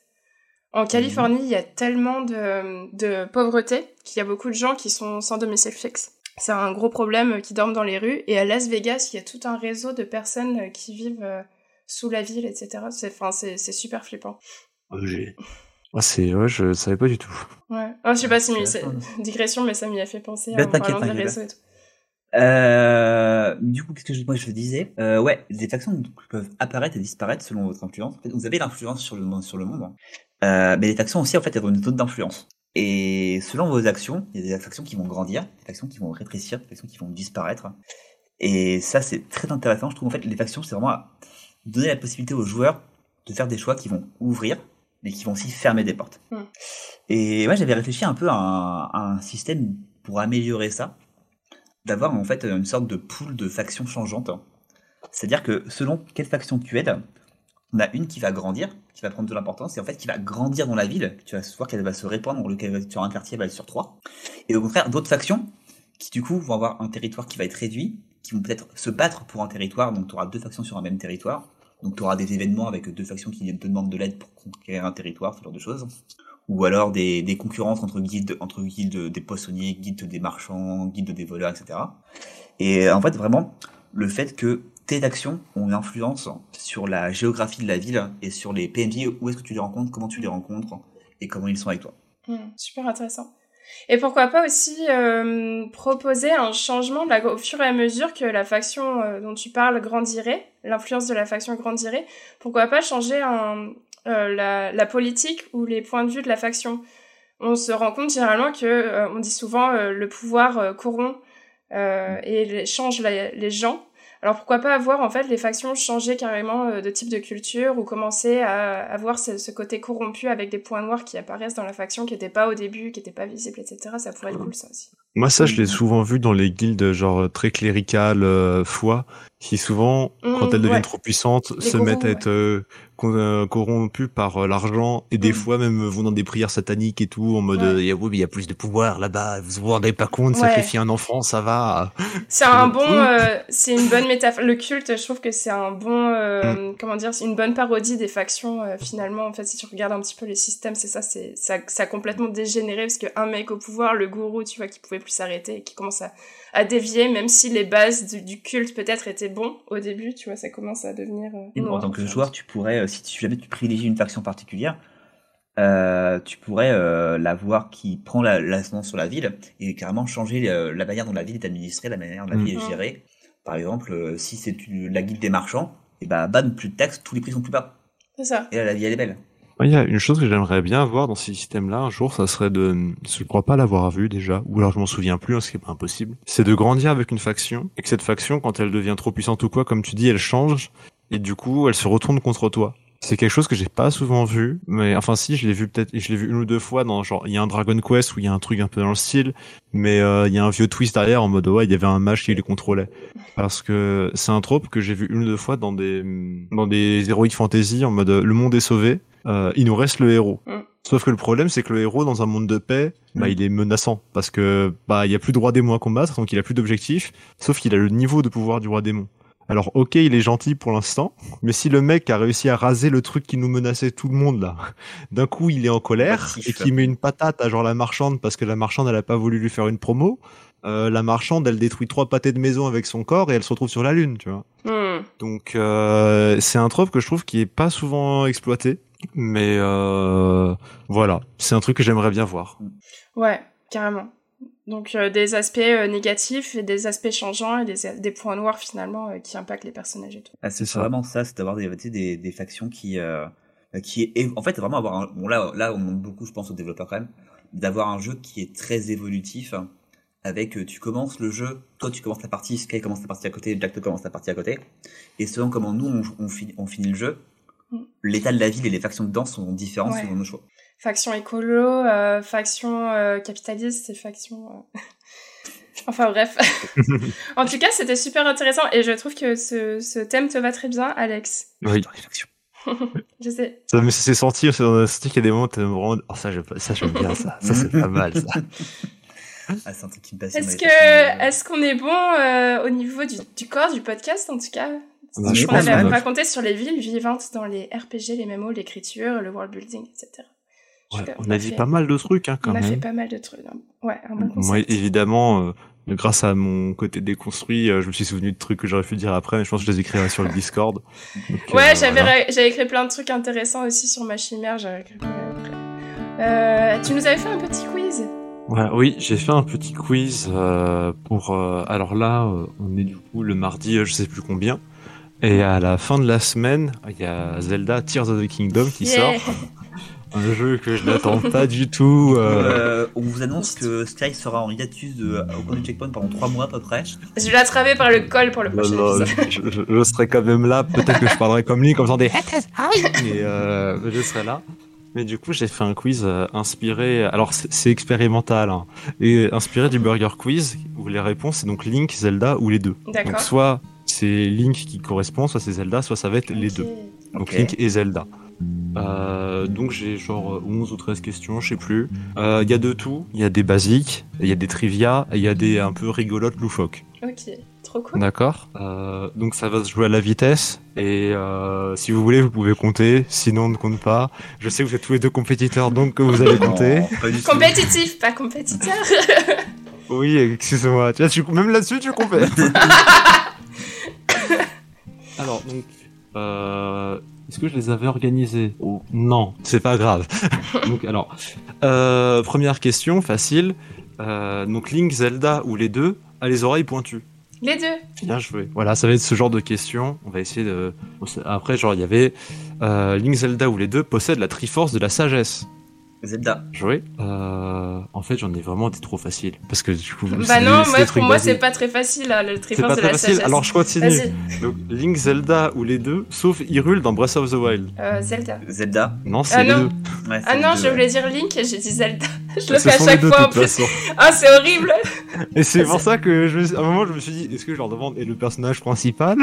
En Californie, il y a tellement de, de pauvreté qu'il y a beaucoup de gens qui sont sans domicile fixe. C'est un gros problème qui dorment dans les rues. Et à Las Vegas, il y a tout un réseau de personnes qui vivent euh, sous la ville, etc. C'est, enfin, c'est, c'est super flippant. Ah, j'ai- Ah, c'est, ouais, je savais pas du tout. Ouais. Oh, je sais pas si C'est c'est digression, mais ça m'y a fait penser Bah, en parlant des réseaux et tout. Euh, du coup, qu'est-ce que je, moi je disais? Euh, Ouais, des factions donc, peuvent apparaître et disparaître selon votre influence. En fait, vous avez l'influence sur le monde, sur le monde. hein. Euh, mais les factions aussi, en fait, elles ont une zone d'influence. Et selon vos actions, il y a des factions qui vont grandir, des factions qui vont rétrécir, des factions qui vont disparaître. Et ça, c'est très intéressant. Je trouve en fait les factions, c'est vraiment à donner la possibilité aux joueurs de faire des choix qui vont ouvrir, mais qui vont aussi fermer des portes. Mm. Et ouais, j'avais réfléchi un peu à un, à un système pour améliorer ça, d'avoir en fait une sorte de pool de factions changeantes. C'est-à-dire que selon quelle faction tu aides, on a une qui va grandir, qui va prendre de l'importance, et en fait qui va grandir dans la ville. Tu vas voir qu'elle va se répandre, sur un quartier, elle va être sur trois. Et au contraire, d'autres factions qui du coup vont avoir un territoire qui va être réduit, qui vont peut-être se battre pour un territoire, donc tu auras deux factions sur un même territoire. Donc tu auras des événements avec deux factions qui te demandent de l'aide pour conquérir un territoire, ce genre de choses. Ou alors des, des concurrences entre guildes, entre guildes des poissonniers, guildes des marchands, guildes des voleurs, etc. Et en fait, vraiment, le fait que tes actions ont une influence sur la géographie de la ville et sur les PNJ, où est-ce que tu les rencontres, comment tu les rencontres et comment ils sont avec toi. Hmm, super intéressant. Et pourquoi pas aussi euh, proposer un changement la- au fur et à mesure que la faction euh, dont tu parles grandirait, l'influence de la faction grandirait, pourquoi pas changer un, euh, la, la politique ou les points de vue de la faction On se rend compte généralement que, on dit souvent, le pouvoir corrompt euh, et change la- les gens. Alors pourquoi pas avoir en fait les factions changer carrément euh, de type de culture ou commencer à avoir ce, ce côté corrompu avec des points noirs qui apparaissent dans la faction qui n'étaient pas au début, qui n'étaient pas visibles, etc. Ça pourrait être cool ça aussi. Moi, ça, je l'ai Mhm. souvent vu dans les guildes, genre, très cléricales, euh, foi. qui souvent, Mmh, quand elles deviennent ouais. trop puissantes, Les se mettent à être euh, euh, corrompues par euh, l'argent et des Mm. fois même vont dans des prières sataniques et tout en mode Ouais. euh, oui mais il y a plus de pouvoir là-bas vous vous rendez pas compte sacrifier un enfant ça va C'est un bon, euh, c'est une bonne métaphore. Le culte, je trouve que c'est un bon, euh, Mm. comment dire, c'est une bonne parodie des factions. euh, finalement, en fait, si tu regardes un petit peu les systèmes, c'est ça, c'est ça, ça a complètement dégénéré parce qu'un mec au pouvoir, le gourou, tu vois, qui pouvait plus s'arrêter et qui commence à, à dévier, même si les bases du, du culte peut-être étaient bons au début, tu vois, ça commence à devenir. euh, Et en tant que joueur, tu pourrais, euh, si tu, jamais tu privilégies une faction particulière, euh, tu pourrais euh, la voir qui prend la- l'ascendance sur la ville et carrément changer euh, la manière dont la ville est administrée, la manière dont la Mm. ville est gérée. Par exemple, euh, si c'est une- la guilde des marchands, et ben ban plus de taxes, tous les prix sont plus bas. C'est ça. Et là, la vie elle est belle. Il y a une chose que j'aimerais bien voir dans ces systèmes là un jour ça serait de je crois pas l'avoir vu déjà ou alors je m'en souviens plus hein, ce qui est pas impossible c'est de grandir avec une faction et que cette faction quand elle devient trop puissante ou quoi comme tu dis elle change et du coup elle se retourne contre toi. C'est quelque chose que j'ai pas souvent vu, mais enfin si, je l'ai vu peut-être, je l'ai vu une ou deux fois dans genre il y a un Dragon Quest où il y a un truc un peu dans le style, mais euh, il y a un vieux twist derrière en mode ouais il y avait un mage qui les contrôlait, parce que c'est un trope que j'ai vu une ou deux fois dans des dans des heroic fantasy en mode le monde est sauvé, euh, il nous reste le héros. Mm. Sauf que le problème c'est que le héros dans un monde de paix, bah Mm. il est menaçant parce que bah il y a plus de roi démon à combattre donc il a plus d'objectifs, sauf qu'il a le niveau de pouvoir du roi démon. Alors ok, il est gentil pour l'instant, mais si le mec a réussi à raser le truc qui nous menaçait tout le monde là, d'un coup il est en colère Passif. et qu'il met une patate à genre la marchande parce que la marchande elle a pas voulu lui faire une promo, euh, la marchande elle détruit trois pâtés de maison avec son corps et elle se retrouve sur la lune, tu vois. Hmm. Donc euh, c'est un trope que je trouve qui est pas souvent exploité, mais euh, voilà, c'est un truc que j'aimerais bien voir. Ouais, carrément. Donc euh, des aspects euh, négatifs et des aspects changeants et des, des points noirs finalement euh, qui impactent les personnages et tout. Ah, c'est vraiment ça, c'est d'avoir des, des, des factions qui, euh, qui est, en fait, vraiment avoir un, bon là, là, on demande beaucoup, je pense, aux développeurs quand même, d'avoir un jeu qui est très évolutif, hein, avec, tu commences le jeu, toi tu commences la partie, Sky commence la partie à côté, Jack te commence la partie à côté, et selon comment nous on, on, finit, on finit le jeu, Mm. l'état de la ville et les factions dedans sont différents Ouais. selon nos choix. Faction écolo, euh, faction euh, capitaliste et faction... euh, enfin bref. en tout cas, c'était super intéressant et je trouve que ce, ce thème te va très bien, Alex. Oui. Dans les factions. Je sais. Ça me c'est senti, c'est dans qu'il y a des moments où t'es vraiment, oh ça j'aime ça j'aime bien ça, ça c'est pas mal ça. Ah, c'est un truc qui me passionne. Est-ce euh, est-ce qu'on est bon euh, au niveau du, du corps du podcast en tout cas? Bah, je On pense avait raconté sur les villes vivantes dans les RPG, les MMO, l'écriture, le world building, etc. Ouais, on a dit fait- pas mal de trucs hein, quand On a fait même. pas mal de trucs. hein. Ouais, un bon Moi évidemment, euh, grâce à mon côté déconstruit, euh, je me suis souvenu de trucs que j'aurais pu dire après, mais je pense que je les écrirai sur le Discord. Donc, Ouais, euh, j'avais voilà. j'avais écrit plein de trucs intéressants aussi sur ma chimère. J'avais écrit tu nous avais fait un petit quiz. Ouais, oui, j'ai fait un petit quiz pour. alors là, on est du coup le mardi, je sais plus combien. Et à la fin de la semaine, il y a Zelda Tears of the Kingdom qui Yeah. sort. Un jeu que je n'attends pas du tout. euh, euh, on vous annonce que Sky sera en hiatus de, au coin du checkpoint pendant 3 mois à peu près. Je vais l'attraper par le col pour le prochain épisode. je, je- je serai quand même là. Peut-être que je parlerai comme lui, comme ça des. Mais euh, je serai là. Mais du coup, j'ai fait un quiz inspiré. Alors, c'est expérimental, hein, et inspiré du Burger Quiz où les réponses c'est donc Link, Zelda ou les deux. Donc, D'accord. soit c'est Link qui correspond, soit c'est Zelda, soit ça va être les deux. Donc. Link et Zelda. Euh, donc j'ai genre 11 ou 13 questions, je sais plus. Euh, Il y a de tout. Il y a des basiques, il y a des trivia, et il y a des un peu rigolotes loufoques. Ok, trop cool. D'accord. Euh, donc ça va se jouer à la vitesse et euh, si vous voulez vous pouvez compter, sinon on ne compte pas. Je sais que vous êtes tous les deux compétiteurs donc que vous allez compter. Pas. Compétitif, pas compétiteur. Oui, tu- même là-dessus tu compètes. Alors donc, euh, est-ce que je les avais organisés Oh, Non, c'est pas grave. donc alors, euh, première question facile. Euh, donc Link, Zelda ou les deux a les oreilles pointues. Les deux. Bien joué. Voilà, ça va être ce genre de questions. On va essayer de. Après, genre, il y avait euh, Link Zelda où les deux possèdent la Triforce de la sagesse. Zelda. Joué. Euh, en fait, j'en ai vraiment des trop faciles parce que du coup. Bah non, des- moi, pour moi, c'est pas très facile, là, le C'est Triforce pas de très la facile. sagesse. Alors, je continue. Donc, Link Zelda ou les deux, sauf Hyrule dans Breath of the Wild. euh, Zelda. Zelda. Non, c'est Ah les non. deux. Ouais, Ah non, deux, je ouais. voulais dire Link et j'ai dit Zelda. Je le fais à chaque deux, fois en plus. Ah, c'est horrible Et c'est pour ça que je, à un moment je me suis dit, est-ce que je leur demande est le personnage principal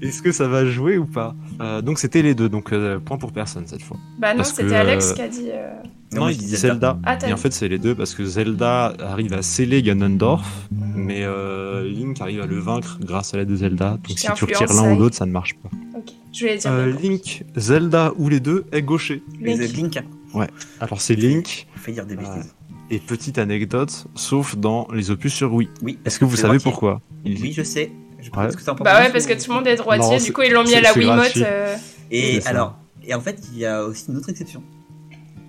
Est-ce que ça va jouer ou pas? Euh, Donc c'était les deux, donc euh, point pour personne cette fois. Bah non, c'était Alex qui a dit... euh, Non, il dit Zelda. Ah, Et en fait c'est les deux parce que Zelda arrive à sceller Ganondorf, mais euh, Link arrive à le vaincre grâce à l'aide de Zelda. Donc si tu retires l'un ou l'autre, ça ne marche pas. Ok, je voulais dire... Euh. Link, Zelda ou les deux est gaucher. Les Link. Link, Alors c'est Link. fait dire des bêtises. Et petite anecdote, sauf dans les opus sur Wii. Oui. Est-ce que vous savez droitier. pourquoi? Il- Oui, je sais. Je Ouais. que Bah ouais, parce que ou- tout le monde est droitier, Non, du coup ils l'ont mis à la Wiimote. euh, Et alors, et en fait, il y a aussi une autre exception.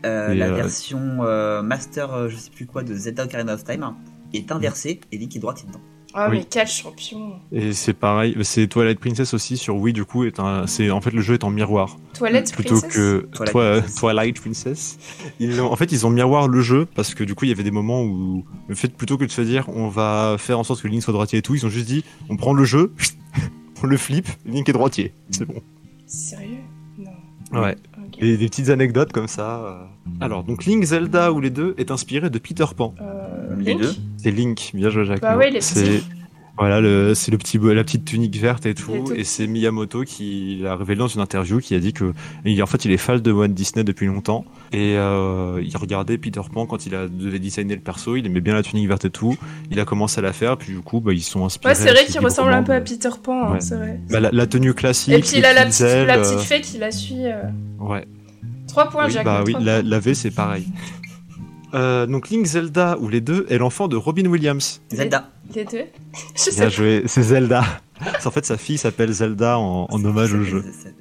Euh, la euh, version euh, Master, euh, je sais plus quoi, de Zelda Ocarina of Time est inversée et Link est droitier dedans. Oh Oui. mais quel champion Et c'est pareil, c'est Twilight Princess aussi sur Wii du coup est un, c'est en fait le jeu est en miroir Toilette plutôt Princess que Twilight Twi- Princess. Twilight Princess. Ils l'ont- en fait ils ont miroir le jeu parce que du coup il y avait des moments où le fait plutôt que de se dire on va faire en sorte que Link soit droitier et tout, ils ont juste dit on prend le jeu, on le flippe, Link est droitier, c'est bon. Sérieux? Non. Ouais. Et des petites anecdotes comme ça. euh. Alors donc Link Zelda ou les deux est inspiré de Peter Pan. Euh, Les Link deux C'est Link, bien joué Jacques. Bah ouais, les petits. Voilà c'est le petit la petite tunique verte et tout et c'est Miyamoto qui l'a révélé dans une interview qui a dit que en fait il est fan de Walt Disney depuis longtemps et euh, il regardait Peter Pan quand il a devait designer le perso, il aimait bien la tunique verte et tout, il a commencé à la faire puis du coup bah ils sont inspirés. Ouais, c'est vrai qu'il ressemble un peu à Peter Pan, hein, Ouais. c'est vrai. Bah, la, la tenue classique. Et puis il a la petite, la ailes, petite euh, fée qui la suit. euh. Ouais. 3 points, Oui, Jacques. bah oui, la, la V c'est pareil. Euh, donc Link Zelda ou les deux est l'enfant de Robin Williams. Zelda. Les deux Je Bien sais joué, c'est Zelda. en fait, sa fille s'appelle Zelda en, en hommage au jeu. Ah c'est-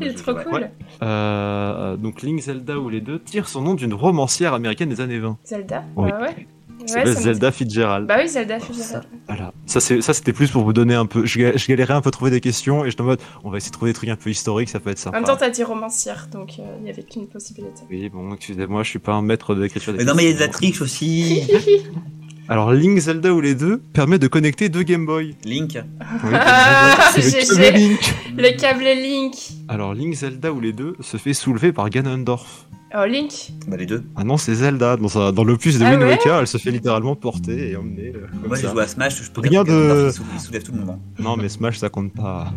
Il est trop ouais. cool. Euh, donc Link, Zelda ou les deux tire son nom d'une romancière américaine des années 20. Zelda Oui. Bah ouais. C'est Ouais, Zelda Fitzgerald. Bah oui, Zelda Fitzgerald. Voilà. Ça, c'est, ça, c'était plus pour vous donner un peu. Je, je galérais un peu à trouver des questions et je en mode, on va essayer de trouver des trucs un peu historiques, ça peut être En sympa. même temps, t'as dit romancière, donc euh, il y avait qu'une possibilité. oui, bon, excusez-moi, je suis pas un maître de l'écriture. des Mais non, mais il y a de la questions. triche aussi. Alors, Link, Zelda ou les deux permet de connecter deux Game Boy. Link. Oui, Ah, c'est le câble Link. Le câble Link. Alors, Link, Zelda ou les deux se fait soulever par Ganondorf. Oh, Link Bah, les deux. Ah non, c'est Zelda. Dans, sa- dans l'opus de Ah Wind ouais Waker, elle se fait littéralement porter et emmener. euh, comme Moi, j'ai joué à Smash, je peux Rien dire que de- Ganondorf, il soulève- il soulève tout le monde. hein. Non, mais Smash, ça compte pas.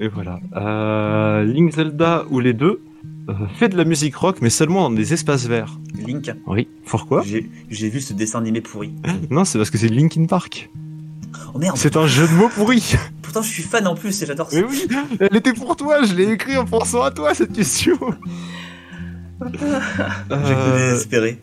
Et voilà. Euh, Link Zelda ou les deux euh, fait de la musique rock, mais seulement dans des espaces verts. Link. Oui. Pourquoi? J'ai j'ai vu ce dessin animé pourri. Non, c'est parce que c'est Linkin Park. Oh merde. C'est un jeu de mots pourri. Pourtant, je suis fan en plus et j'adore ça. Mais oui, elle était pour toi. Je l'ai écrit en pensant à toi cette question. J'ai Euh, désespéré.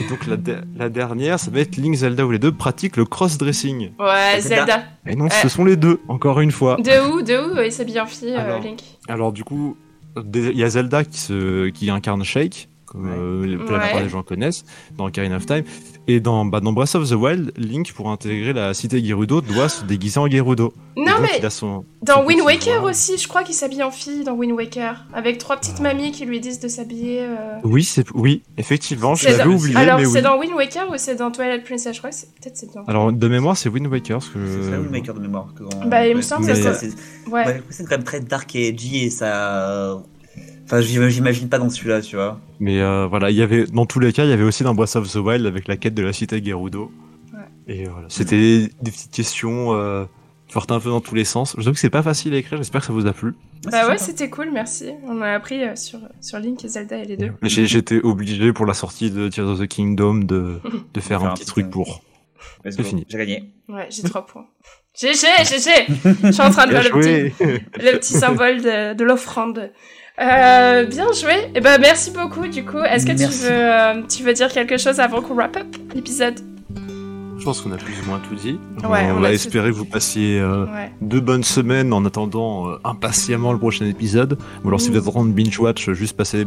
et donc la, de- la dernière, ça va être Link Zelda où les deux pratiquent le cross-dressing. Ouais, Zelda. Et non, ce sont les deux, encore une fois. De où De où il s'habille en fille, euh, Alors. Link Alors du coup, il y a Zelda qui, se, qui incarne Shake, comme Ouais. euh, la Ouais. plupart des gens connaissent, dans Ocarina of Time. Et dans, bah, dans Breath of the Wild, Link, pour intégrer la cité Gerudo, doit se déguiser en Gerudo. Non, donc, mais il a son- dans son Wind Waker aussi, je crois qu'il s'habille en fille dans Wind Waker. Avec trois petites Ah. mamies qui lui disent de s'habiller. euh. Oui, c'est oui, effectivement, je l'avais dans- oublié, Alors, c'est oui. dans Wind Waker ou c'est dans Twilight Princess? Je crois que c'est peut-être c'est dans. Alors de mémoire, c'est Wind Waker, parce que C'est ça, Windmaker de mémoire. que on- Bah, il me semble que c'est- c'est- Ouais. Ouais, c'est quand même très dark et edgy et ça. Enfin, j'im- j'imagine pas dans celui-là, tu vois. Mais euh, voilà, il y avait dans tous les cas, il y avait aussi dans Breath of the Wild avec la quête de la cité Gerudo. Ouais. Et voilà, c'était des petites questions euh, un peu dans tous les sens. Je trouve que c'est pas facile à écrire. J'espère que ça vous a plu. Bah ouais, c'était cool, merci. On a appris euh, sur, sur Link et Zelda et les deux. J'étais obligé pour la sortie de Tears of the Kingdom de, de faire un petit truc pour. C'est fini. J'ai gagné. Ouais, j'ai trois points. GG, GG Je suis en train de faire le petit, le petit symbole de, de l'offrande. Euh, bien joué. Et ben merci beaucoup du coup. Est-ce que tu veux, euh, tu veux dire quelque chose avant qu'on wrap up l'épisode? Je pense qu'on a plus ou moins tout dit. Ouais, on, on va tout espérer que vous passiez euh, Ouais. deux bonnes semaines en attendant euh, impatiemment le prochain épisode. Ou alors si vous êtes en train de binge watch, juste passer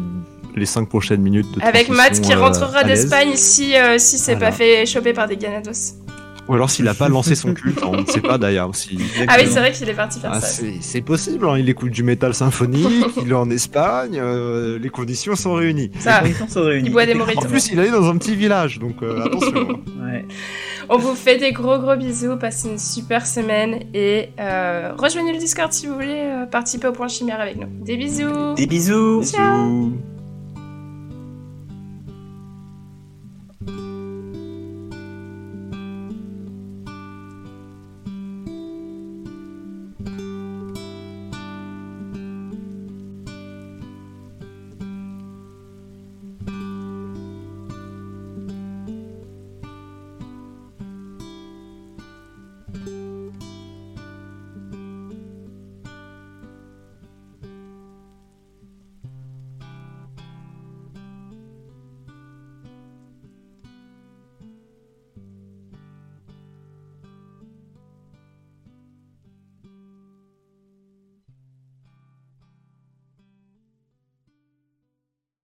les cinq prochaines minutes de Avec Matt qui euh, rentrera d'Espagne si euh, si c'est Voilà. pas fait choper par des ganados. Ou alors s'il a pas lancé son culte, on ne sait pas d'ailleurs. Si... Ah oui, c'est vrai qu'il est parti faire Ah, ça. c'est possible, hein, il écoute du métal symphonique, il est en Espagne, euh, les conditions sont réunies. Ça, Les conditions sont réunies. il boit des En mojitos. plus, il est dans un petit village, donc euh, attention. Ouais. On vous fait des gros gros bisous, passez une super semaine et euh, rejoignez le Discord si vous voulez euh, participer au point chimère avec nous. Des bisous Des bisous. Ciao. Bisous.